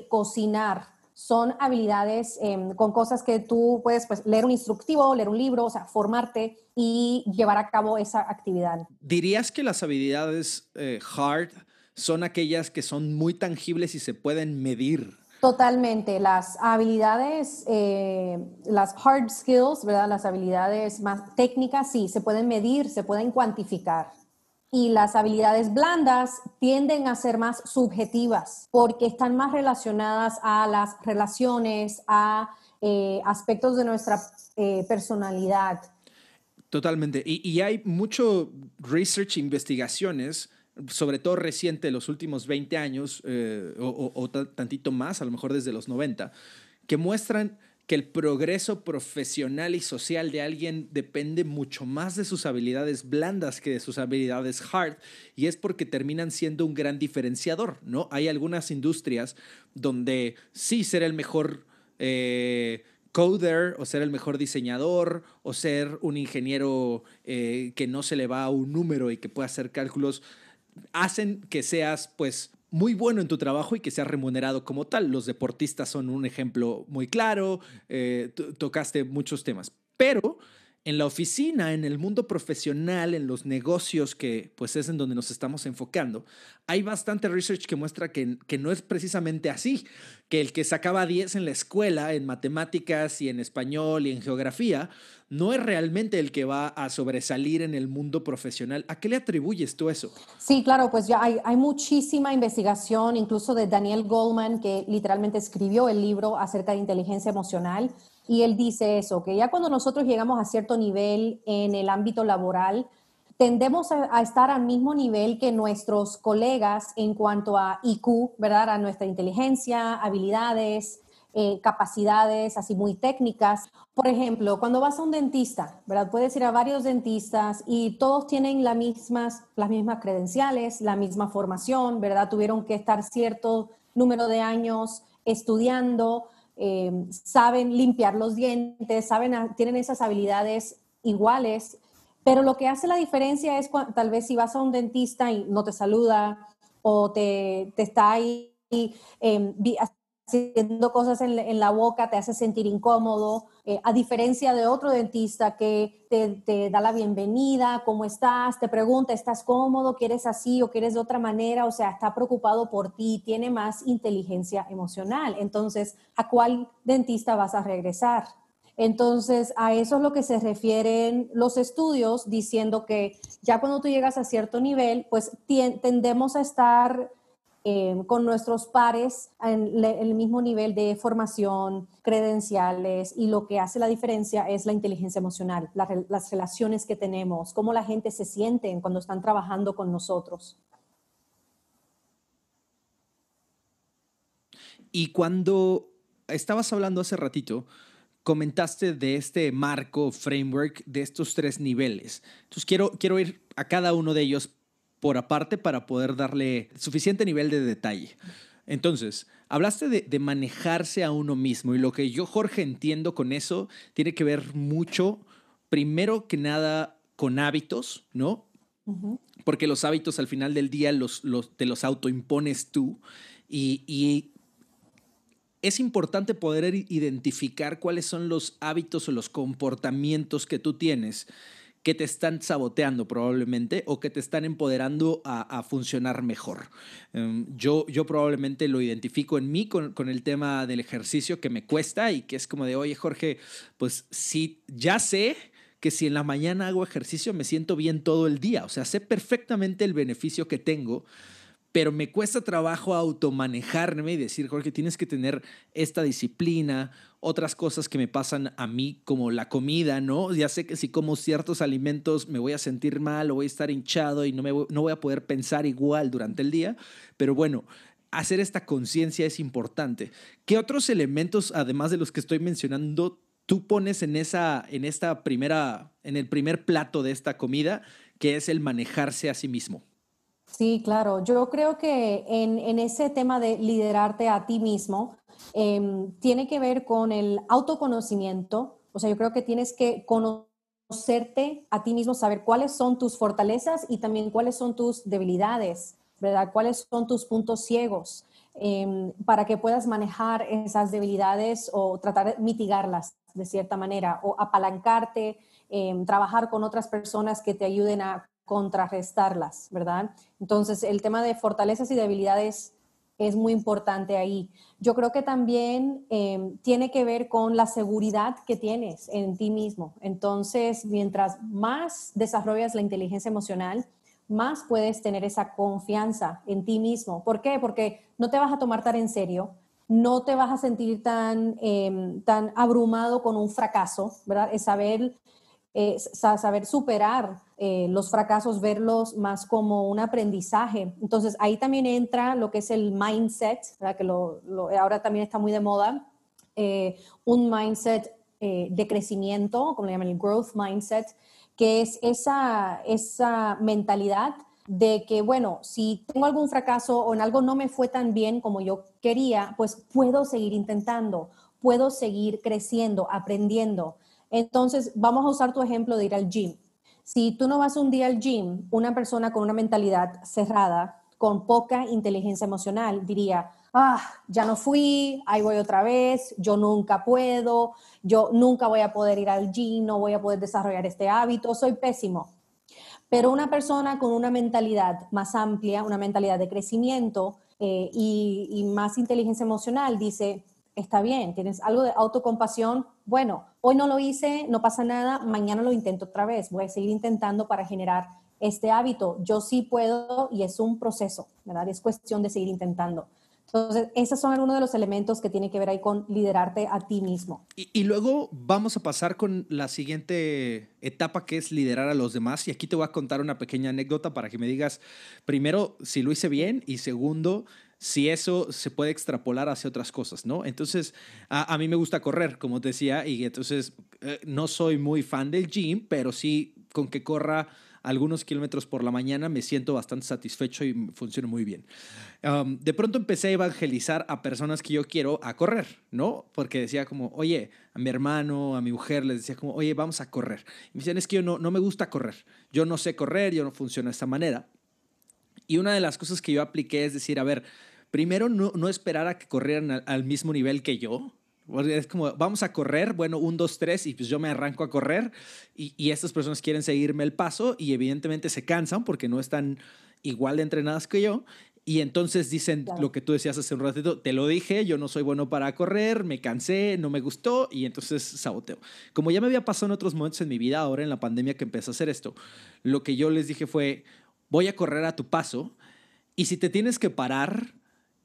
cocinar, son habilidades em, con cosas que tú puedes pues, leer un instructivo, leer un libro, o sea, formarte y llevar a cabo esa actividad. ¿Dirías que las habilidades eh, hard son aquellas que son muy tangibles y se pueden medir? Totalmente. Las habilidades, eh, las hard skills, ¿verdad? Las habilidades más técnicas, sí, se pueden medir, se pueden cuantificar. Y las habilidades blandas tienden a ser más subjetivas porque están más relacionadas a las relaciones, a eh, aspectos de nuestra eh, personalidad. Totalmente. Y, hay mucho research, investigaciones, sobre todo reciente, los últimos 20 años eh, o, o tantito más, a lo mejor desde los 90, que muestran que el progreso profesional y social de alguien depende mucho más de sus habilidades blandas que de sus habilidades hard, y es porque terminan siendo un gran diferenciador, ¿no? Hay algunas industrias donde sí ser el mejor eh, coder o ser el mejor diseñador o ser un ingeniero eh, que no se le va a un número y que pueda hacer cálculos, hacen que seas pues muy bueno en tu trabajo y que sea remunerado como tal. Los deportistas son un ejemplo muy claro, eh, tocaste muchos temas, pero en la oficina, en el mundo profesional, en los negocios, que pues es en donde nos estamos enfocando, hay bastante research que muestra que, que no es precisamente así, que el que sacaba 10 en la escuela, en matemáticas y en español y en geografía, no es realmente el que va a sobresalir en el mundo profesional. ¿A qué le atribuyes tú eso? Sí, claro, pues ya hay, hay muchísima investigación, incluso de Daniel Goldman, que literalmente escribió el libro acerca de inteligencia emocional y él dice eso, que ya cuando nosotros llegamos a cierto nivel en el ámbito laboral, tendemos a, estar al mismo nivel que nuestros colegas en cuanto a IQ, ¿verdad? A nuestra inteligencia, habilidades, eh, capacidades así muy técnicas. Por ejemplo, cuando vas a un dentista, ¿verdad? Puedes ir a varios dentistas y todos tienen las mismas, las mismas credenciales, la misma formación, ¿verdad? Tuvieron que estar cierto número de años estudiando, Em, saben limpiar los dientes, saben, tienen esas habilidades iguales, pero lo que hace la diferencia es tal vez si vas a un dentista y no te saluda o te, está ahí eh, haciendo cosas en, la boca te hace sentir incómodo, eh, a diferencia de otro dentista que te, da la bienvenida, ¿cómo estás? Te pregunta, ¿estás cómodo? ¿Quieres así o quieres de otra manera? O sea, está preocupado por ti, tiene más inteligencia emocional. Entonces, ¿a cuál dentista vas a regresar? Entonces, a eso es lo que se refieren los estudios, diciendo que ya cuando tú llegas a cierto nivel, pues tendemos a estar Em, con nuestros pares en el mismo nivel de formación, credenciales y lo que hace la diferencia es la inteligencia emocional, las relaciones que tenemos, cómo la gente se siente cuando están trabajando con nosotros. Y cuando estabas hablando hace ratito, comentaste de este marco, framework, de estos tres niveles. Entonces quiero, quiero ir a cada uno de ellos por aparte para poder darle suficiente nivel de detalle. Entonces, hablaste de, manejarse a uno mismo y lo que yo, Jorge, entiendo con eso tiene que ver mucho, primero que nada, con hábitos, ¿no? Porque los hábitos al final del día los, los, te los autoimpones tú y, y es importante poder identificar cuáles son los hábitos o los comportamientos que tú tienes que te están saboteando probablemente o que te están empoderando a, funcionar mejor. Em, yo, yo probablemente lo identifico en mí con, con, el tema del ejercicio que me cuesta y que es como de, oye Jorge, pues sí, ya sé que si en la mañana hago ejercicio me siento bien todo el día, o sea, sé perfectamente el beneficio que tengo pero me cuesta trabajo automanejarme y decir, Jorge, tienes que tener esta disciplina, otras cosas que me pasan a mí, como la comida, ¿no? Ya sé que si como ciertos alimentos me voy a sentir mal o voy a estar hinchado y no, me voy, no voy a poder pensar igual durante el día, pero bueno, hacer esta conciencia es importante. ¿Qué otros elementos, además de los que estoy mencionando, tú pones en, esa, en esta primera, en el primer plato de esta comida, que es el manejarse a sí mismo? Sí, claro. Yo creo que en, ese tema de liderarte a ti mismo, em, tiene que ver con el autoconocimiento. O sea, yo creo que tienes que conocerte a ti mismo, saber cuáles son tus fortalezas y también cuáles son tus debilidades, ¿verdad? Cuáles son tus puntos ciegos em, para que puedas manejar esas debilidades o tratar de mitigarlas de cierta manera o apalancarte, em, trabajar con otras personas que te ayuden a contrarrestarlas, ¿verdad? Entonces, el tema de fortalezas y debilidades es muy importante ahí. Yo creo que también em, tiene que ver con la seguridad que tienes en ti mismo. Entonces, mientras más desarrollas la inteligencia emocional, más puedes tener esa confianza en ti mismo. ¿Por qué? Porque no te vas a tomar tan en serio, no te vas a sentir tan, em, tan abrumado con un fracaso, ¿verdad? Es saber, saber superar eh, los fracasos, verlos más como un aprendizaje. Entonces ahí también entra lo que es el mindset, que ahora también está muy de moda, eh, un mindset eh, de crecimiento, como le llaman el growth mindset, que es esa, esa mentalidad de que, bueno, si tengo algún fracaso o en algo no me fue tan bien como yo quería, pues puedo seguir intentando, puedo seguir creciendo, aprendiendo. Entonces, vamos a usar tu ejemplo de ir al gym. Si tú no vas un día al gym, una persona con una mentalidad cerrada, con poca inteligencia emocional, diría, ah, ya no fui, ahí voy otra vez, yo nunca puedo, yo nunca voy a poder ir al gym, no voy a poder desarrollar este hábito, soy pésimo. Pero una persona con una mentalidad más amplia, una mentalidad de crecimiento eh, y, y más inteligencia emocional, dice, está bien, tienes algo de autocompasión, bueno, hoy no lo hice, no pasa nada, mañana lo intento otra vez, voy a seguir intentando para generar este hábito. Yo sí puedo y es un proceso, ¿verdad? Es cuestión de seguir intentando. Entonces, esos son algunos de los elementos que tienen que ver ahí con liderarte a ti mismo. Y, luego vamos a pasar con la siguiente etapa que es liderar a los demás. Y aquí te voy a contar una pequeña anécdota para que me digas, primero, si lo hice bien y segundo, si eso se puede extrapolar hacia otras cosas, ¿no? Entonces, a, mí me gusta correr, como te decía, y entonces eh, no soy muy fan del gym, pero sí con que corra algunos kilómetros por la mañana, me siento bastante satisfecho y funciona muy bien. De pronto empecé a evangelizar a personas que yo quiero a correr, ¿no? Porque decía como, oye, a mi hermano, a mi mujer, les decía como, oye, vamos a correr. Y me decían, es que yo no, no me gusta correr, yo no sé correr, yo no funciona de esta manera. Y una de las cosas que yo apliqué es decir, a ver, primero no, no esperar a que corrieran al mismo nivel que yo, es como, vamos a correr, bueno, un, dos, tres, y pues yo me arranco a correr y, y, estas personas quieren seguirme el paso y evidentemente se cansan porque no están igual de entrenadas que yo. Y entonces dicen lo que tú decías hace un ratito, te lo dije, yo no soy bueno para correr, me cansé, no me gustó y entonces saboteo. Como ya me había pasado en otros momentos en mi vida, ahora en la pandemia que empecé a hacer esto, lo que yo les dije fue, voy a correr a tu paso y si te tienes que parar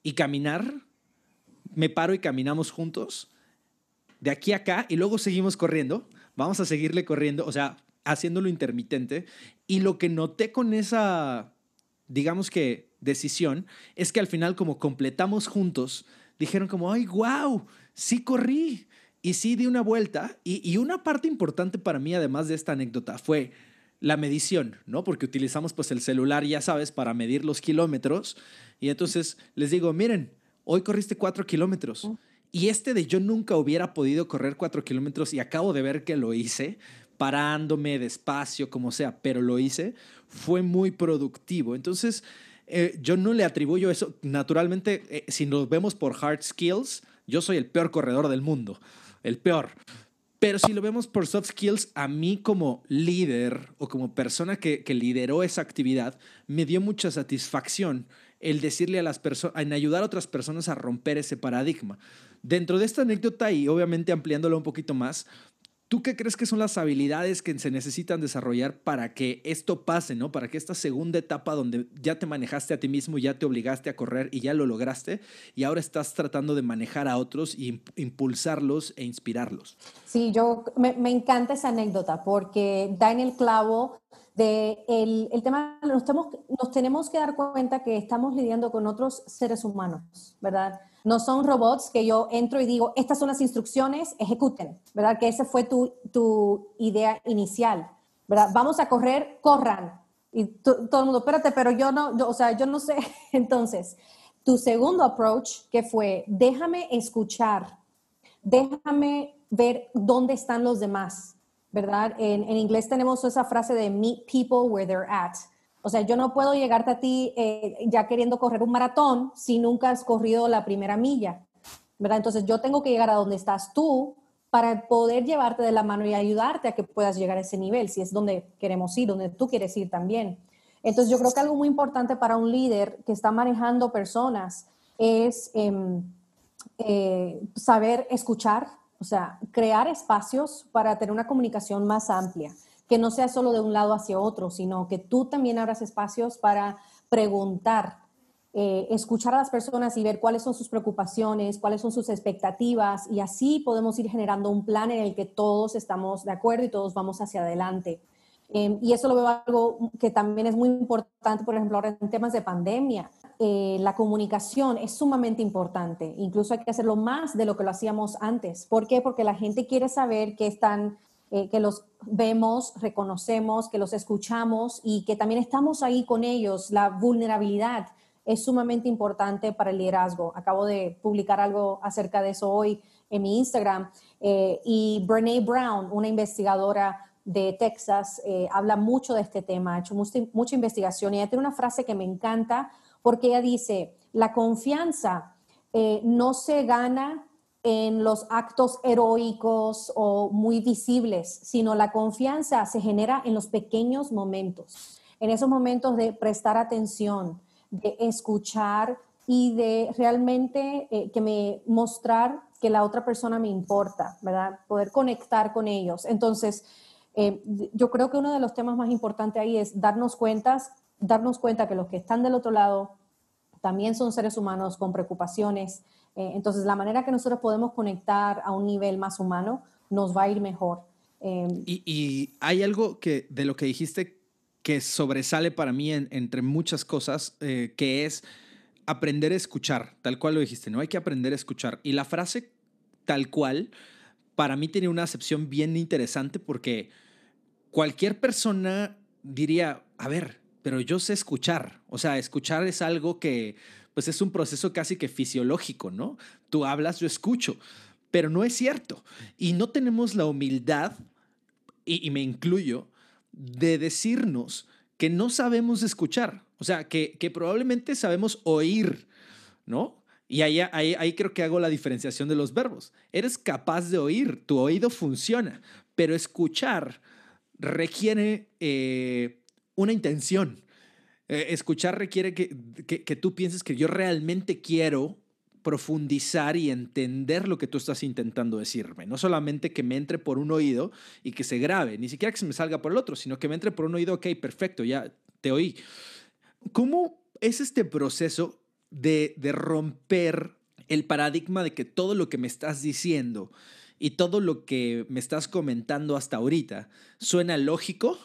y caminar, me paro y caminamos juntos de aquí a acá y luego seguimos corriendo. Vamos a seguirle corriendo, o sea, haciéndolo intermitente. Y lo que noté con esa, digamos que, decisión es que al final como completamos juntos, dijeron como, ay, wow, sí corrí y sí di una vuelta. Y, y una parte importante para mí, además de esta anécdota, fue la medición, ¿no? Porque utilizamos pues el celular, ya sabes, para medir los kilómetros. Y entonces les digo, miren, hoy corriste cuatro kilómetros. Y este de yo nunca hubiera podido correr cuatro kilómetros y acabo de ver que lo hice, parándome despacio, como sea, pero lo hice, fue muy productivo. Entonces, eh, yo no le atribuyo eso. Naturalmente, eh, si nos vemos por hard skills, yo soy el peor corredor del mundo, el peor. Pero si lo vemos por soft skills, a mí como líder o como persona que, que lideró esa actividad, me dio mucha satisfacción el decirle a las personas, en ayudar a otras personas a romper ese paradigma. Dentro de esta anécdota y obviamente ampliándolo un poquito más, ¿Tú qué crees que son las habilidades que se necesitan desarrollar para que esto pase, ¿no? Para que esta segunda etapa donde ya te manejaste a ti mismo, ya te obligaste a correr y ya lo lograste, y ahora estás tratando de manejar a otros y impulsarlos e inspirarlos. Sí, yo me, encanta esa anécdota porque da en el clavo de el, el tema, nos tenemos, nos tenemos que dar cuenta que estamos lidiando con otros seres humanos, ¿verdad? No son robots que yo entro y digo, estas son las instrucciones, ejecuten, ¿verdad? Que esa fue tu, tu idea inicial, ¿verdad? Vamos a correr, corran. Y todo el mundo, espérate, pero yo no, o sea, yo no sé. Entonces, tu segundo approach, que fue, déjame escuchar, déjame ver dónde están los demás, ¿verdad? En, en, inglés tenemos esa frase de meet people where they're at. O sea, yo no puedo llegarte a ti eh, ya queriendo correr un maratón si nunca has corrido la primera milla, ¿verdad? Entonces yo tengo que llegar a donde estás tú para poder llevarte de la mano y ayudarte a que puedas llegar a ese nivel, si es donde queremos ir, donde tú quieres ir también. Entonces yo creo que algo muy importante para un líder que está manejando personas es em, eh, saber escuchar, o sea, crear espacios para tener una comunicación más amplia. que no sea solo de un lado hacia otro, sino que tú también abras espacios para preguntar, eh, escuchar a las personas y ver cuáles son sus preocupaciones, cuáles son sus expectativas y así podemos ir generando un plan en el que todos estamos de acuerdo y todos vamos hacia adelante. Em, y eso lo veo algo que también es muy importante, por ejemplo, ahora en temas de pandemia. Eh, la comunicación es sumamente importante. Incluso hay que hacerlo más de lo que lo hacíamos antes. ¿Por qué? Porque la gente quiere saber que están, eh, que los vemos, reconocemos, que los escuchamos y que también estamos ahí con ellos. La vulnerabilidad es sumamente importante para el liderazgo. Acabo de publicar algo acerca de eso hoy en mi Instagram. Eh, y Brene Brown, una investigadora de Texas, eh, habla mucho de este tema, ha hecho mucha, investigación y ella tiene una frase que me encanta porque ella dice, la confianza eh, no se gana en los actos heroicos o muy visibles, sino la confianza se genera en los pequeños momentos, en esos momentos de prestar atención, de escuchar y de realmente eh, que me mostrar que la otra persona me importa, ¿verdad? Poder conectar con ellos. Entonces, eh, yo creo que uno de los temas más importantes ahí es darnos cuentas, darnos cuenta que los que están del otro lado también son seres humanos con preocupaciones. Eh, entonces, la manera que nosotros podemos conectar a un nivel más humano nos va a ir mejor. Em, y, hay algo que de lo que dijiste que sobresale para mí entre muchas cosas, eh, que es aprender a escuchar, tal cual lo dijiste, ¿no? Hay que aprender a escuchar. Y la frase tal cual, para mí tiene una acepción bien interesante porque cualquier persona diría, a ver, pero yo sé escuchar. O sea, escuchar es algo que, pues es un proceso casi que fisiológico, ¿no? Tú hablas, yo escucho, pero no es cierto. Y no tenemos la humildad, y, me incluyo, de decirnos que no sabemos escuchar. O sea, que, que probablemente sabemos oír, ¿no? Y ahí, ahí, ahí, creo que hago la diferenciación de los verbos. Eres capaz de oír, tu oído funciona, pero escuchar requiere eh, una intención. Eh, escuchar requiere que, que, tú pienses que yo realmente quiero profundizar y entender lo que tú estás intentando decirme. No solamente que me entre por un oído y que se grabe, ni siquiera que se me salga por el otro, sino que me entre por un oído, ok, perfecto, ya te oí. ¿Cómo es este proceso de, de romper el paradigma de que todo lo que me estás diciendo y todo lo que me estás comentando hasta ahorita suena lógico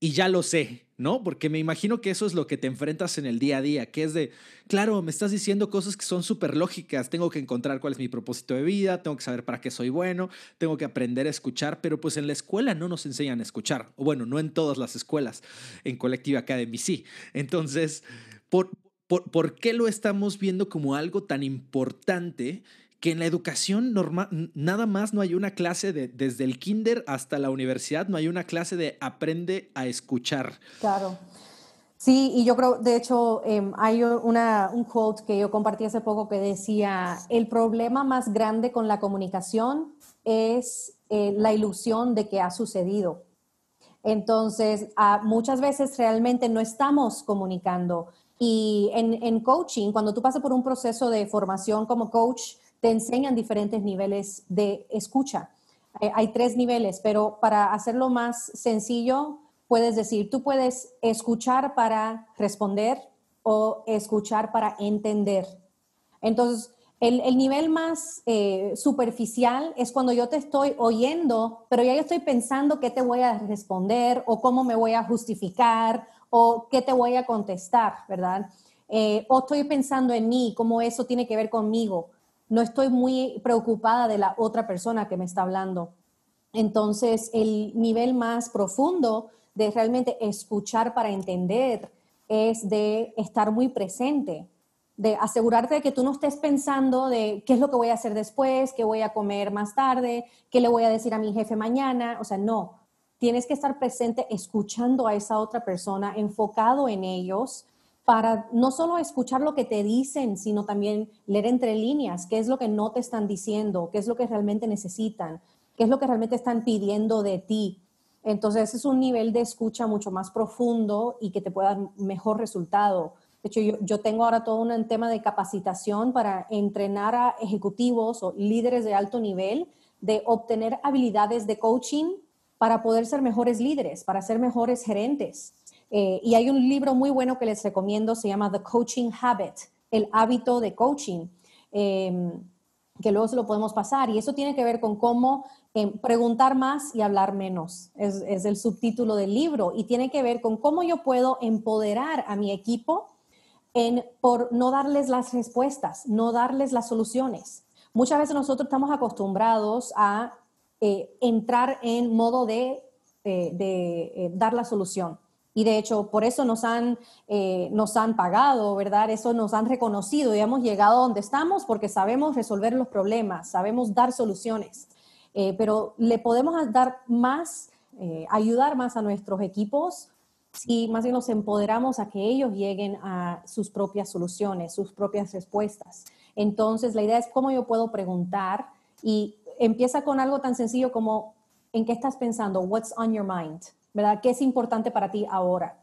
y ya lo sé, ¿no? Porque me imagino que eso es lo que te enfrentas en el día a día, que es de, claro, me estás diciendo cosas que son súper lógicas, tengo que encontrar cuál es mi propósito de vida, tengo que saber para qué soy bueno, tengo que aprender a escuchar, pero pues en la escuela no nos enseñan a escuchar, o bueno, no en todas las escuelas, en Collective Academy sí. Entonces, ¿por, por, por qué lo estamos viendo como algo tan importante? Que en la educación normal, nada más no hay una clase de, desde el kinder hasta la universidad, no hay una clase de aprende a escuchar. Claro. Sí, y yo creo, de hecho, em, hay una, un quote que yo compartí hace poco que decía, el problema más grande con la comunicación es eh, la ilusión de que ha sucedido. Entonces, muchas veces realmente no estamos comunicando. Y en, en coaching, cuando tú pasas por un proceso de formación como coach, te enseñan diferentes niveles de escucha. Eh, hay tres niveles, pero para hacerlo más sencillo, puedes decir, tú puedes escuchar para responder o escuchar para entender. Entonces, el, nivel más eh, superficial es cuando yo te estoy oyendo, pero ya yo estoy pensando qué te voy a responder o cómo me voy a justificar o qué te voy a contestar, ¿verdad? Eh, o estoy pensando en mí, cómo eso tiene que ver conmigo no estoy muy preocupada de la otra persona que me está hablando. Entonces, el nivel más profundo de realmente escuchar para entender es de estar muy presente, de asegurarte de que tú no estés pensando de qué es lo que voy a hacer después, qué voy a comer más tarde, qué le voy a decir a mi jefe mañana. O sea, no, tienes que estar presente escuchando a esa otra persona, enfocado en ellos para no solo escuchar lo que te dicen, sino también leer entre líneas, qué es lo que no te están diciendo, qué es lo que realmente necesitan, qué es lo que realmente están pidiendo de ti. Entonces es un nivel de escucha mucho más profundo y que te pueda dar mejor resultado. De hecho, yo, tengo ahora todo un tema de capacitación para entrenar a ejecutivos o líderes de alto nivel de obtener habilidades de coaching para poder ser mejores líderes, para ser mejores gerentes. Eh, y hay un libro muy bueno que les recomiendo, se llama The Coaching Habit, el hábito de coaching, em, que luego se lo podemos pasar. Y eso tiene que ver con cómo em, preguntar más y hablar menos. Es, el subtítulo del libro y tiene que ver con cómo yo puedo empoderar a mi equipo en, por no darles las respuestas, no darles las soluciones. Muchas veces nosotros estamos acostumbrados a eh, entrar en modo de, eh, de dar la solución. Y de hecho, por eso nos han, eh, nos han pagado, ¿verdad? Eso nos han reconocido y hemos llegado donde estamos porque sabemos resolver los problemas, sabemos dar soluciones. Eh, pero le podemos dar más, eh, ayudar más a nuestros equipos si más bien los empoderamos a que ellos lleguen a sus propias soluciones, sus propias respuestas. Entonces, la idea es cómo yo puedo preguntar y empieza con algo tan sencillo como, ¿en qué estás pensando? What's on your mind? ¿Verdad? ¿Qué es importante para ti ahora?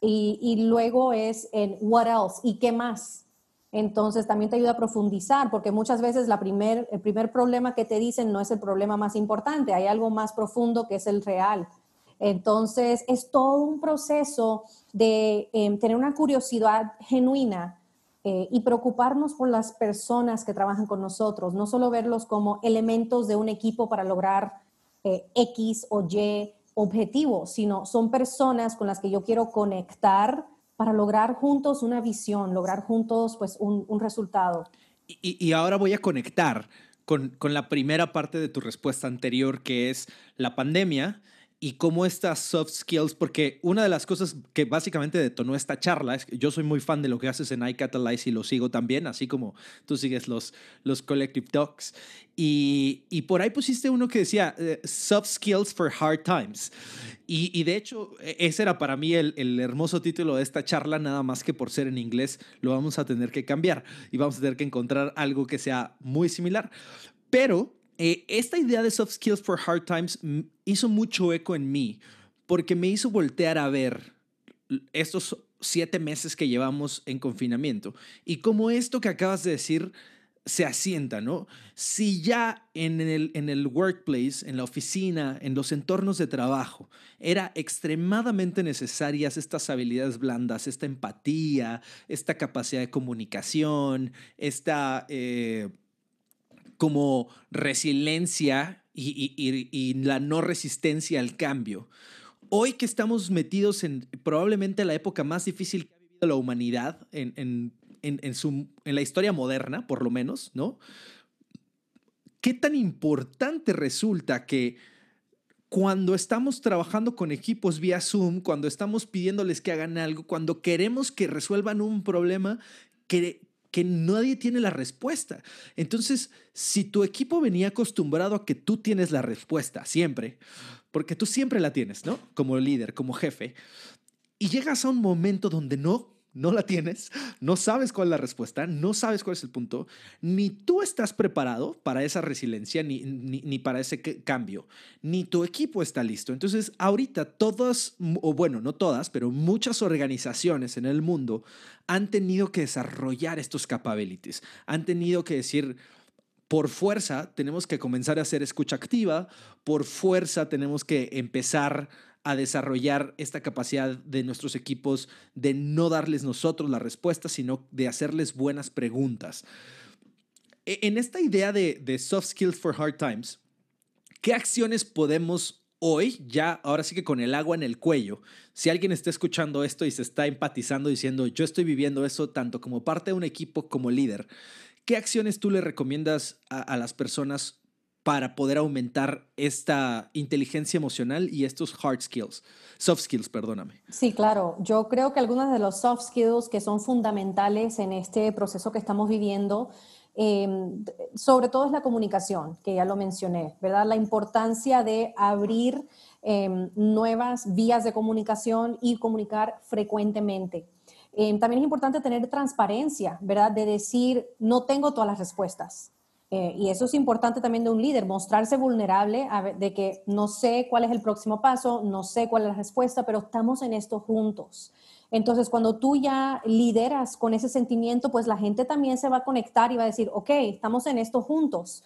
Y, luego es en what else y qué más. Entonces también te ayuda a profundizar, porque muchas veces la primer, el primer problema que te dicen no es el problema más importante, hay algo más profundo que es el real. Entonces es todo un proceso de em, tener una curiosidad genuina eh, y preocuparnos por las personas que trabajan con nosotros, no solo verlos como elementos de un equipo para lograr eh, X o Y objetivo, sino son personas con las que yo quiero conectar para lograr juntos una visión, lograr juntos pues un, resultado. Y, ahora voy a conectar con, con la primera parte de tu respuesta anterior, que es la pandemia y cómo estas soft skills, porque una de las cosas que básicamente detonó esta charla es que yo soy muy fan de lo que haces en iCatalyze y lo sigo también, así como tú sigues los, los Collective Talks. Y, y por ahí pusiste uno que decía eh, soft skills for hard times. Y, y, de hecho, e, ese era para mí el, el hermoso título de esta charla, nada más que por ser en inglés lo vamos a tener que cambiar y vamos a tener que encontrar algo que sea muy similar. Pero eh, esta idea de soft skills for hard times hizo mucho eco en mí porque me hizo voltear a ver estos siete meses que llevamos en confinamiento y como esto que acabas de decir se asienta, ¿no? Si ya en el, en el workplace, en la oficina, en los entornos de trabajo, era extremadamente necesarias estas habilidades blandas, esta empatía, esta capacidad de comunicación, esta... Eh, como resiliencia y, la no resistencia al cambio. Hoy que estamos metidos en probablemente la época más difícil que ha vivido la humanidad en, su, en la historia moderna, por lo menos, ¿no? ¿Qué tan importante resulta que cuando estamos trabajando con equipos vía Zoom, cuando estamos pidiéndoles que hagan algo, cuando queremos que resuelvan un problema, que, que nadie tiene la respuesta. Entonces, si tu equipo venía acostumbrado a que tú tienes la respuesta siempre, porque tú siempre la tienes, ¿no? Como líder, como jefe, y llegas a un momento donde no, no la tienes, no sabes cuál es la respuesta, no sabes cuál es el punto, ni tú estás preparado para esa resiliencia, ni, ni, para ese cambio, ni tu equipo está listo. Entonces, ahorita todas, o bueno, no todas, pero muchas organizaciones en el mundo han tenido que desarrollar estos capabilities, han tenido que decir, por fuerza tenemos que comenzar a hacer escucha activa, por fuerza tenemos que empezar a desarrollar esta capacidad de nuestros equipos de no darles nosotros la respuesta, sino de hacerles buenas preguntas. E, en esta idea de, soft skills for hard times, ¿qué acciones podemos hoy, ya ahora sí que con el agua en el cuello, si alguien está escuchando esto y se está empatizando diciendo, yo estoy viviendo eso tanto como parte de un equipo como líder, ¿qué acciones tú le recomiendas a, a las personas para poder aumentar esta inteligencia emocional y estos hard skills, soft skills, perdóname. Sí, claro. Yo creo que algunos de los soft skills que son fundamentales en este proceso que estamos viviendo, em, sobre todo es la comunicación, que ya lo mencioné, ¿verdad? La importancia de abrir em, nuevas vías de comunicación y comunicar frecuentemente. Em, también es importante tener transparencia, ¿verdad? De decir, no tengo todas las respuestas. Eh, y eso es importante también de un líder, mostrarse vulnerable de que no sé cuál es el próximo paso, no sé cuál es la respuesta, pero estamos en esto juntos. Entonces, cuando tú ya lideras con ese sentimiento, pues la gente también se va a conectar y va a decir, ok, estamos en esto juntos.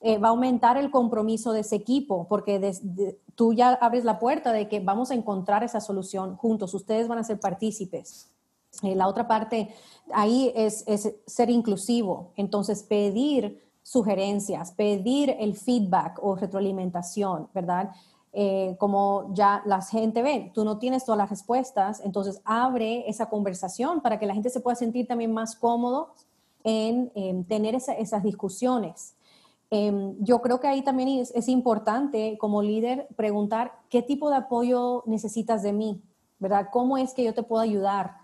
eh, va a aumentar el compromiso de ese equipo, porque tú ya abres la puerta de que vamos a encontrar esa solución juntos, ustedes van a ser partícipes. Eh, la otra parte ahí es ser inclusivo, entonces pedir sugerencias, pedir el feedback o retroalimentación, ¿verdad? Eh, como ya la gente ve, tú no tienes todas las respuestas, entonces abre esa conversación para que la gente se pueda sentir también más cómodo en, tener esas discusiones. Em, yo creo que ahí también es, importante como líder preguntar qué tipo de apoyo necesitas de mí, ¿verdad? ¿Cómo es que yo te puedo ayudar?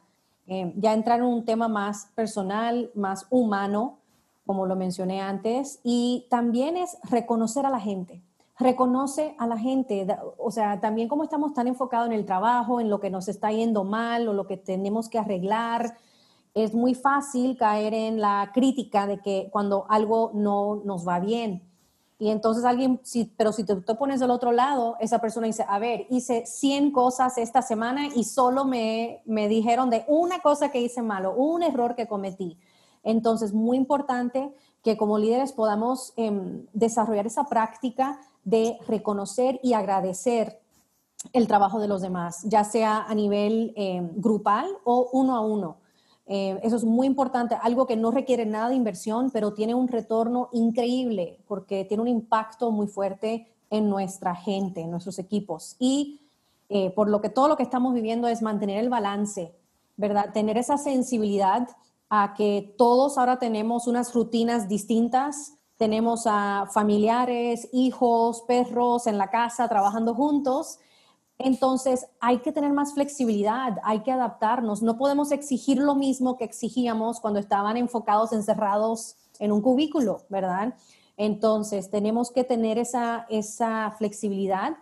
Em, ya entrar en un tema más personal, más humano, como lo mencioné antes, y también es reconocer a la gente. Reconoce a la gente, o sea, también como estamos tan enfocados en el trabajo, en lo que nos está yendo mal o lo que tenemos que arreglar, es muy fácil caer en la crítica de que cuando algo no nos va bien. Y entonces alguien, pero si te, te, pones del otro lado, esa persona dice, a ver, hice 100 cosas esta semana y solo me, me dijeron de una cosa que hice malo, un error que cometí. Entonces, muy importante que como líderes podamos em, desarrollar esa práctica de reconocer y agradecer el trabajo de los demás, ya sea a nivel em, grupal o uno a uno. Eh, eso es muy importante, algo que no requiere nada de inversión, pero tiene un retorno increíble porque tiene un impacto muy fuerte en nuestra gente, en nuestros equipos. Y eh, por lo que todo lo que estamos viviendo es mantener el balance, ¿verdad? Tener esa sensibilidad a que todos ahora tenemos unas rutinas distintas, tenemos a familiares, hijos, perros en la casa trabajando juntos entonces, hay que tener más flexibilidad, hay que adaptarnos. No podemos exigir lo mismo que exigíamos cuando estaban enfocados, encerrados en un cubículo, ¿verdad? Entonces, tenemos que tener esa, esa flexibilidad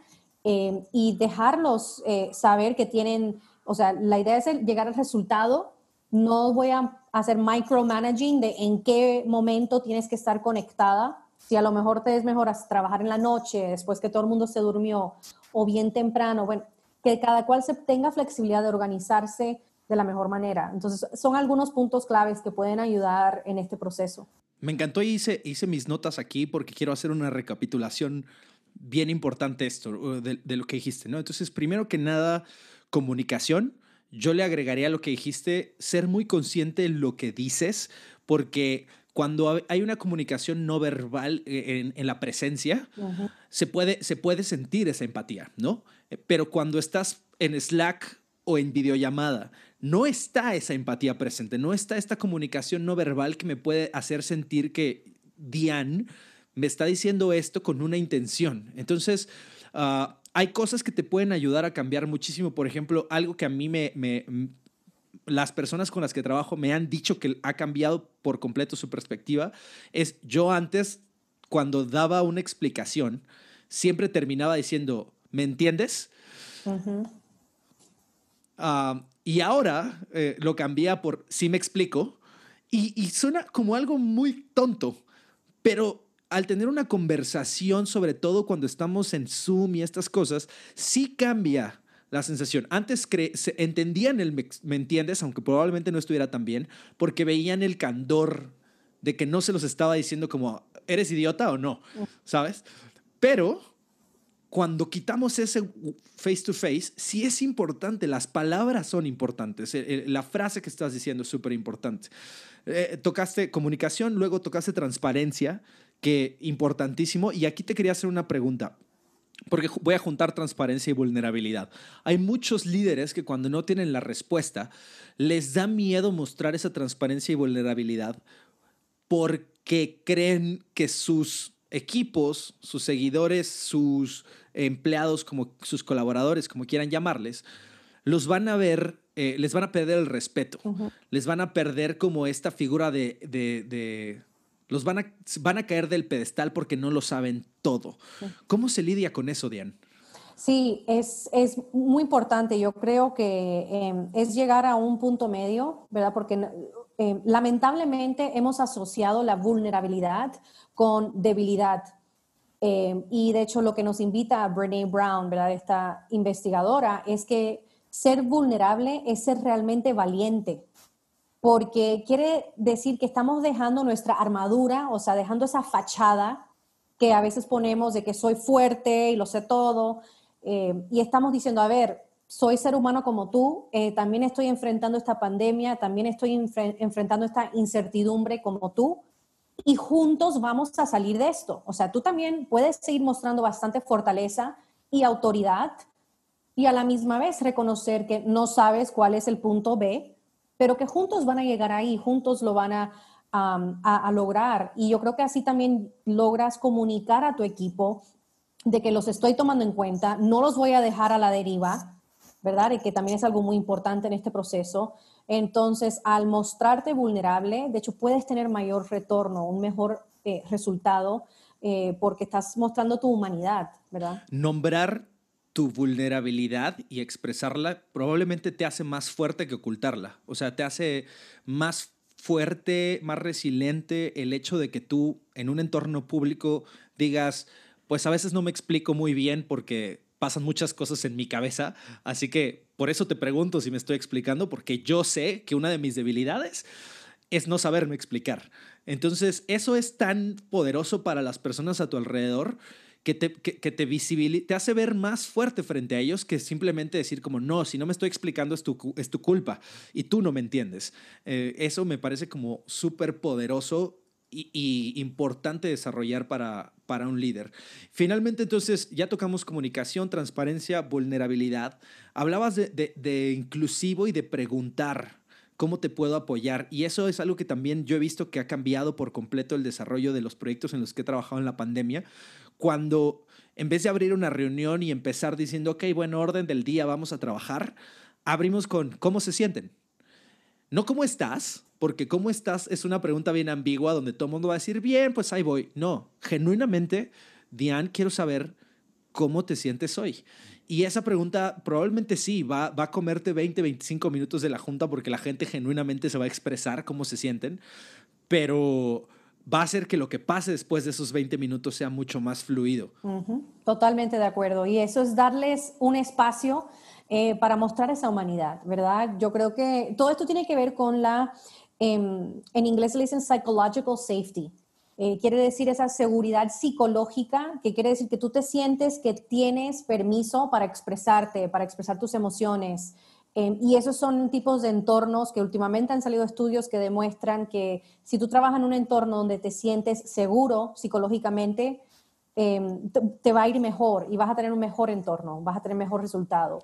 eh, y dejarlos eh, saber que tienen, o sea, la idea es llegar al resultado. No voy a hacer micromanaging de en qué momento tienes que estar conectada. Si a lo mejor te es mejor trabajar en la noche, después que todo el mundo se durmió, o bien temprano, bueno, que cada cual se tenga flexibilidad de organizarse de la mejor manera. Entonces, son algunos puntos claves que pueden ayudar en este proceso. Me encantó y hice, hice mis notas aquí porque quiero hacer una recapitulación bien importante esto, de, de lo que dijiste, ¿no? Entonces, primero que nada, comunicación. Yo le agregaría a lo que dijiste, ser muy consciente de lo que dices, porque cuando hay una comunicación no verbal eh, en, la presencia, se, puede, se puede sentir esa empatía, ¿no? Eh, pero cuando estás en Slack o en videollamada, no está esa empatía presente, no está esta comunicación no verbal que me puede hacer sentir que Diane me está diciendo esto con una intención. Entonces, ah, hay cosas que te pueden ayudar a cambiar muchísimo. Por ejemplo, algo que a mí me, las personas con las que trabajo me han dicho que ha cambiado por completo su perspectiva es yo antes, cuando daba una explicación, siempre terminaba diciendo, ¿me entiendes? Ah, y ahora eh, lo cambia por, sí me explico, y, y suena como algo muy tonto, pero al tener una conversación, sobre todo cuando estamos en Zoom y estas cosas, sí cambia la sensación. Antes se entendían el me, entiendes, aunque probablemente no estuviera tan bien, porque veían el candor de que no se los estaba diciendo como, ¿eres idiota o no? ¿Sabes? Pero cuando quitamos ese face to face, sí es importante, las palabras son importantes, la frase que estás diciendo es súper importante. Eh, tocaste comunicación, luego tocaste transparencia, que importantísimo, y aquí te quería hacer una pregunta. Porque voy a juntar transparencia y vulnerabilidad. Hay muchos líderes que cuando no tienen la respuesta, les da miedo mostrar esa transparencia y vulnerabilidad porque creen que sus equipos, sus seguidores, sus empleados, como sus colaboradores, como quieran llamarles, los van a ver, eh, les van a perder el respeto, les van a perder como esta figura de los van a, van a caer del pedestal porque no lo saben todo. ¿Cómo se lidia con eso, Diane? Sí, es, es muy importante. Yo creo que em, es llegar a un punto medio, ¿verdad? Porque em, lamentablemente hemos asociado la vulnerabilidad con debilidad. Em, y de hecho lo que nos invita a Brene Brown, ¿verdad? Esta investigadora, es que ser vulnerable es ser realmente valiente porque quiere decir que estamos dejando nuestra armadura, o sea, dejando esa fachada que a veces ponemos de que soy fuerte y lo sé todo, eh, y estamos diciendo, a ver, soy ser humano como tú, eh, también estoy enfrentando esta pandemia, también estoy enfrentando esta incertidumbre como tú, y juntos vamos a salir de esto. O sea, tú también puedes seguir mostrando bastante fortaleza y autoridad y a la misma vez reconocer que no sabes cuál es el punto B, pero que juntos van a llegar ahí, juntos lo van a, a, lograr. Y yo creo que así también logras comunicar a tu equipo de que los estoy tomando en cuenta, no los voy a dejar a la deriva, ¿verdad? Y que también es algo muy importante en este proceso. Entonces, al mostrarte vulnerable, de hecho, puedes tener mayor retorno, un mejor eh, resultado, eh, porque estás mostrando tu humanidad, ¿verdad? Nombrar tu vulnerabilidad y expresarla probablemente te hace más fuerte que ocultarla. O sea, te hace más fuerte, más resiliente el hecho de que tú en un entorno público digas, pues a veces no me explico muy bien porque pasan muchas cosas en mi cabeza, así que por eso te pregunto si me estoy explicando, porque yo sé que una de mis debilidades es no saberme explicar. Entonces, eso es tan poderoso para las personas a tu alrededor que te, que, te, te hace ver más fuerte frente a ellos que simplemente decir como, no, si no me estoy explicando es tu, es tu culpa y tú no me entiendes. Eh, eso me parece como súper poderoso y, importante desarrollar para, para un líder. Finalmente, entonces, ya tocamos comunicación, transparencia, vulnerabilidad. Hablabas de, de, inclusivo y de preguntar cómo te puedo apoyar. Y eso es algo que también yo he visto que ha cambiado por completo el desarrollo de los proyectos en los que he trabajado en la pandemia. Cuando en vez de abrir una reunión y empezar diciendo, ok, bueno, orden del día, vamos a trabajar, abrimos con cómo se sienten. No cómo estás, porque cómo estás es una pregunta bien ambigua donde todo el mundo va a decir, bien, pues ahí voy. No, genuinamente, Diane, quiero saber cómo te sientes hoy. Y esa pregunta probablemente sí, va, va a comerte 20, 25 minutos de la junta porque la gente genuinamente se va a expresar cómo se sienten, pero va a hacer que lo que pase después de esos 20 minutos sea mucho más fluido. Totalmente de acuerdo. Y eso es darles un espacio eh, para mostrar esa humanidad, ¿verdad? Yo creo que todo esto tiene que ver con la Em, en inglés le dicen psychological safety. Eh, quiere decir esa seguridad psicológica, que quiere decir que tú te sientes que tienes permiso para expresarte, para expresar tus emociones. Em, y esos son tipos de entornos que últimamente han salido estudios que demuestran que si tú trabajas en un entorno donde te sientes seguro psicológicamente, em, te, va a ir mejor y vas a tener un mejor entorno, vas a tener mejor resultado.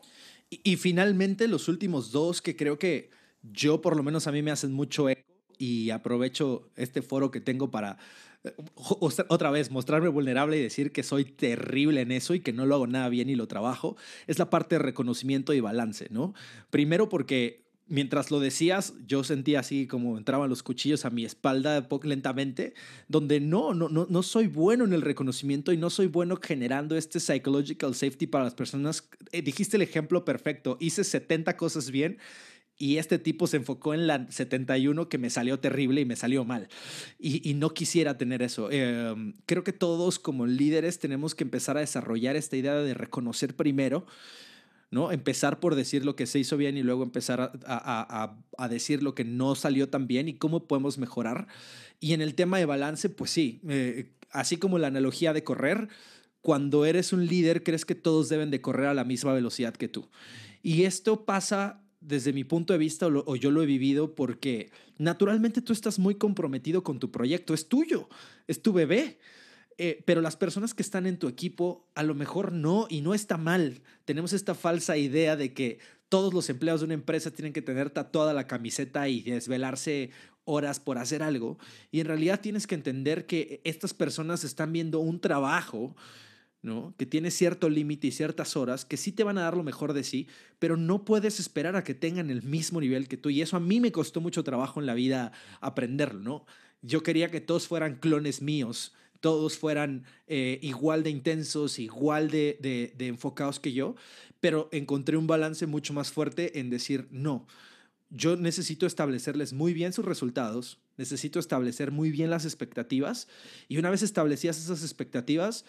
y finalmente, los últimos dos que creo que yo por lo menos a mí me hacen mucho eco y aprovecho este foro que tengo para otra vez mostrarme vulnerable y decir que soy terrible en eso y que no lo hago nada bien y lo trabajo, es la parte de reconocimiento y balance, ¿no? Primero porque mientras lo decías, yo sentía así como entraban los cuchillos a mi espalda lentamente, donde no, no, no, no soy bueno en el reconocimiento y no soy bueno generando este psychological safety para las personas. Eh, dijiste el ejemplo perfecto, hice 70 cosas bien y este tipo se enfocó en la 71 que me salió terrible y me salió mal. Y, no quisiera tener eso. Em, creo que todos como líderes tenemos que empezar a desarrollar esta idea de reconocer primero. ¿no? Empezar por decir lo que se hizo bien y luego empezar a, a, a, decir lo que no salió tan bien y cómo podemos mejorar. Y en el tema de balance, pues sí, eh, así como la analogía de correr, cuando eres un líder crees que todos deben de correr a la misma velocidad que tú. Y esto pasa desde mi punto de vista, o, yo lo he vivido, porque naturalmente tú estás muy comprometido con tu proyecto, es tuyo, es tu bebé. Eh, pero las personas que están en tu equipo a lo mejor no, y no está mal. Tenemos esta falsa idea de que todos los empleados de una empresa tienen que tener tatuada la camiseta y desvelarse horas por hacer algo. Y en realidad tienes que entender que estas personas están viendo un trabajo ¿no? Que tiene cierto límite y ciertas horas que sí te van a dar lo mejor de sí, pero no puedes esperar a que tengan el mismo nivel que tú. Y eso a mí me costó mucho trabajo en la vida aprenderlo, ¿no? Yo quería que todos fueran clones míos, todos fueran eh, igual de intensos, igual de, enfocados que yo, pero encontré un balance mucho más fuerte en decir, no, yo necesito establecerles muy bien sus resultados, necesito establecer muy bien las expectativas y una vez establecidas esas expectativas,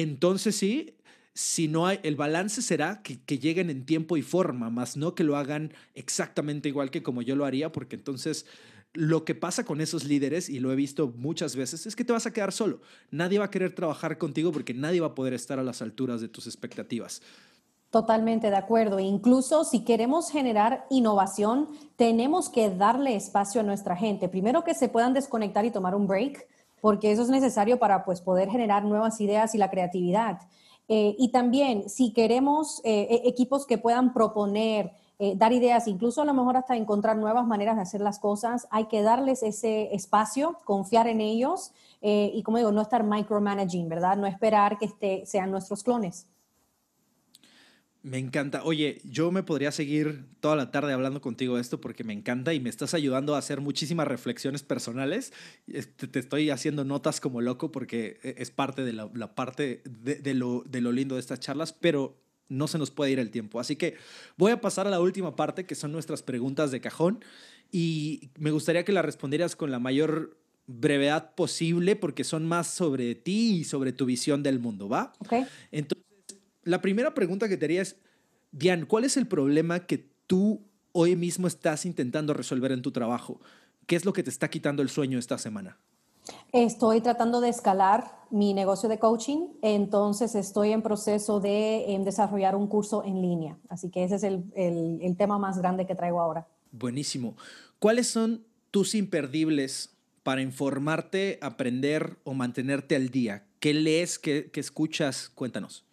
entonces sí, si no hay, el balance será que, que, lleguen en tiempo y forma, más no que lo hagan exactamente igual que como yo lo haría, porque entonces lo que pasa con esos líderes, y lo he visto muchas veces, es que te vas a quedar solo. Nadie va a querer trabajar contigo porque nadie va a poder estar a las alturas de tus expectativas. Totalmente de acuerdo. Incluso si queremos generar innovación, tenemos que darle espacio a nuestra gente. Primero que se puedan desconectar y tomar un break, porque eso es necesario para pues, poder generar nuevas ideas y la creatividad. Eh, y también, si queremos eh, e-, equipos que puedan proponer, eh, dar ideas, incluso a lo mejor hasta encontrar nuevas maneras de hacer las cosas, hay que darles ese espacio, confiar en ellos y, como digo, no estar micromanaging, ¿verdad? No esperar que este, sean nuestros clones. Me encanta. Oye, yo me podría seguir toda la tarde hablando contigo de esto porque me encanta y me estás ayudando a hacer muchísimas reflexiones personales. Este, te estoy haciendo notas como loco porque e, es parte de la, parte de, lo, de lo lindo de estas charlas, pero no se nos puede ir el tiempo. Así que voy a pasar a la última parte, que son nuestras preguntas de cajón, y me gustaría que la respondieras con la mayor brevedad posible porque son más sobre ti y sobre tu visión del mundo, ¿va? Ok. Entonces, la primera pregunta que te haría es, Diane, ¿cuál es el problema que tú hoy mismo estás intentando resolver en tu trabajo? ¿Qué es lo que te está quitando el sueño esta semana? Estoy tratando de escalar mi negocio de coaching, entonces estoy en proceso de em, desarrollar un curso en línea. Así que ese es el, el tema más grande que traigo ahora. Buenísimo. ¿Cuáles son tus imperdibles para informarte, aprender o mantenerte al día? ¿Qué lees, qué, qué escuchas? Cuéntanos.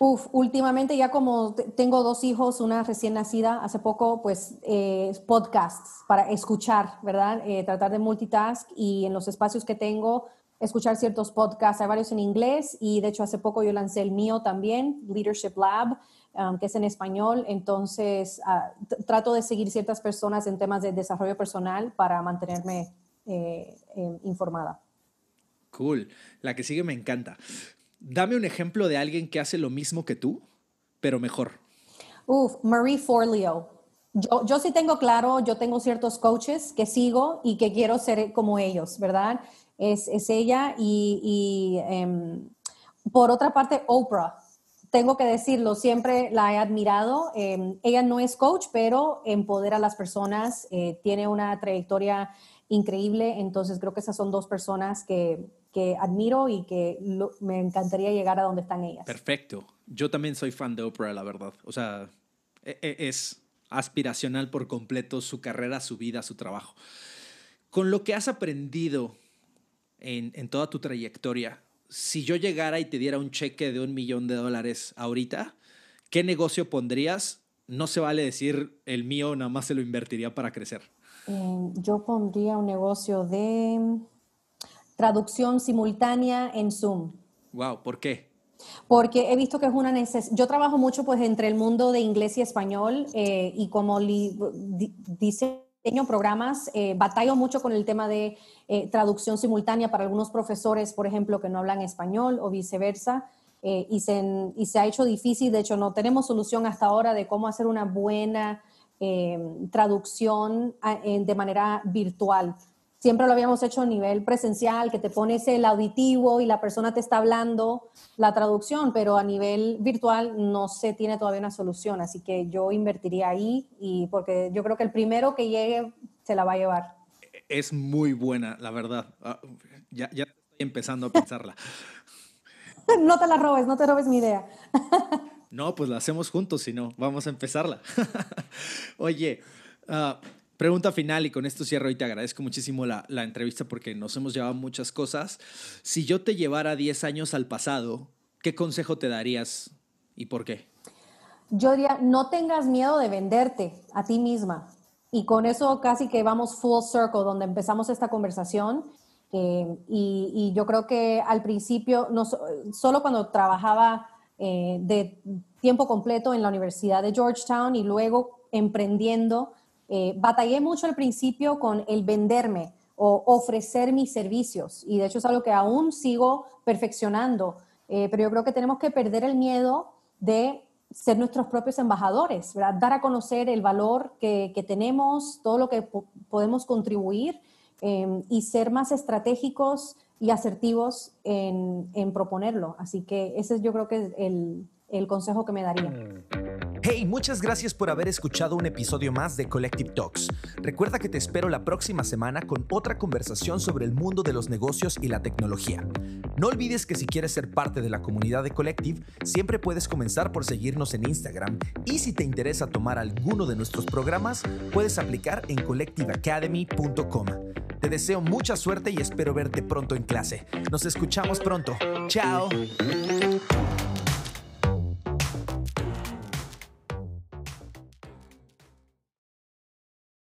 Uf, últimamente ya como tengo dos hijos, una recién nacida, hace poco, pues eh, podcasts para escuchar, ¿verdad? Eh, tratar de multitask y en los espacios que tengo, escuchar ciertos podcasts. Hay varios en inglés y de hecho hace poco yo lancé el mío también, Leadership Lab, um, que es en español. Entonces ah, trato de seguir ciertas personas en temas de desarrollo personal para mantenerme eh, informada. Cool. La que sigue me encanta. Dame un ejemplo de alguien que hace lo mismo que tú, pero mejor. Uf, Marie Forleo. Yo, yo sí tengo claro, yo tengo ciertos coaches que sigo y que quiero ser como ellos, ¿verdad? Es, es ella y, y em, por otra parte, Oprah. Tengo que decirlo, siempre la he admirado. Em, ella no es coach, pero empodera a las personas, eh, tiene una trayectoria increíble, entonces creo que esas son dos personas que, que admiro y que me encantaría llegar a donde están ellas. Perfecto. Yo también soy fan de Oprah, la verdad. O sea, e, e, es aspiracional por completo su carrera, su vida, su trabajo. Con lo que has aprendido en, en toda tu trayectoria, si yo llegara y te diera un cheque de un millón de dólares ahorita, ¿qué negocio pondrías? No se vale decir el mío, nada más se lo invertiría para crecer. Eh, yo pondría un negocio de traducción simultánea en Zoom. Wow, ¿por qué? Porque he visto que es una necesidad. Yo trabajo mucho pues entre el mundo de inglés y español eh, y como diseño programas, eh, batallo mucho con el tema de eh, traducción simultánea para algunos profesores, por ejemplo, que no hablan español o viceversa. y, se, y se ha hecho difícil, de hecho no tenemos solución hasta ahora de cómo hacer una buena traducción de manera virtual siempre lo habíamos hecho a nivel presencial, que te pones el auditivo y la persona te está hablando la traducción, pero a nivel virtual no se tiene todavía una solución, así que yo invertiría ahí y porque yo creo que el primero que llegue se la va a llevar. Es muy buena, la verdad. Ah, ya, ya estoy empezando a pensarla. no te la robes, no te robes mi idea. no, pues la hacemos juntos, si no, vamos a empezarla. Oye, uh, Pregunta final y con esto cierro y te agradezco muchísimo la, la, entrevista porque nos hemos llevado muchas cosas. Si yo te llevara 10 años al pasado, ¿qué consejo te darías y por qué? Yo diría, no tengas miedo de venderte a ti misma. Y con eso casi que vamos full circle, donde empezamos esta conversación. Eh, y, yo creo que al principio, no, solo cuando trabajaba eh, de tiempo completo en la Universidad de Georgetown y luego emprendiendo, eh, batallé mucho al principio con el venderme o ofrecer mis servicios y de hecho es algo que aún sigo perfeccionando, eh, pero yo creo que tenemos que perder el miedo de ser nuestros propios embajadores, dar a conocer el valor que, tenemos, todo lo que podemos contribuir em, y ser más estratégicos y asertivos en, proponerlo. Así que ese es yo creo que es el, el consejo que me daría. Hey, muchas gracias por haber escuchado un episodio más de Collective Talks. Recuerda que te espero la próxima semana con otra conversación sobre el mundo de los negocios y la tecnología. No olvides que si quieres ser parte de la comunidad de Collective, siempre puedes comenzar por seguirnos en Instagram y si te interesa tomar alguno de nuestros programas, puedes aplicar en collectiveacademy.com. Te deseo mucha suerte y espero verte pronto en clase. Nos escuchamos pronto. Chao.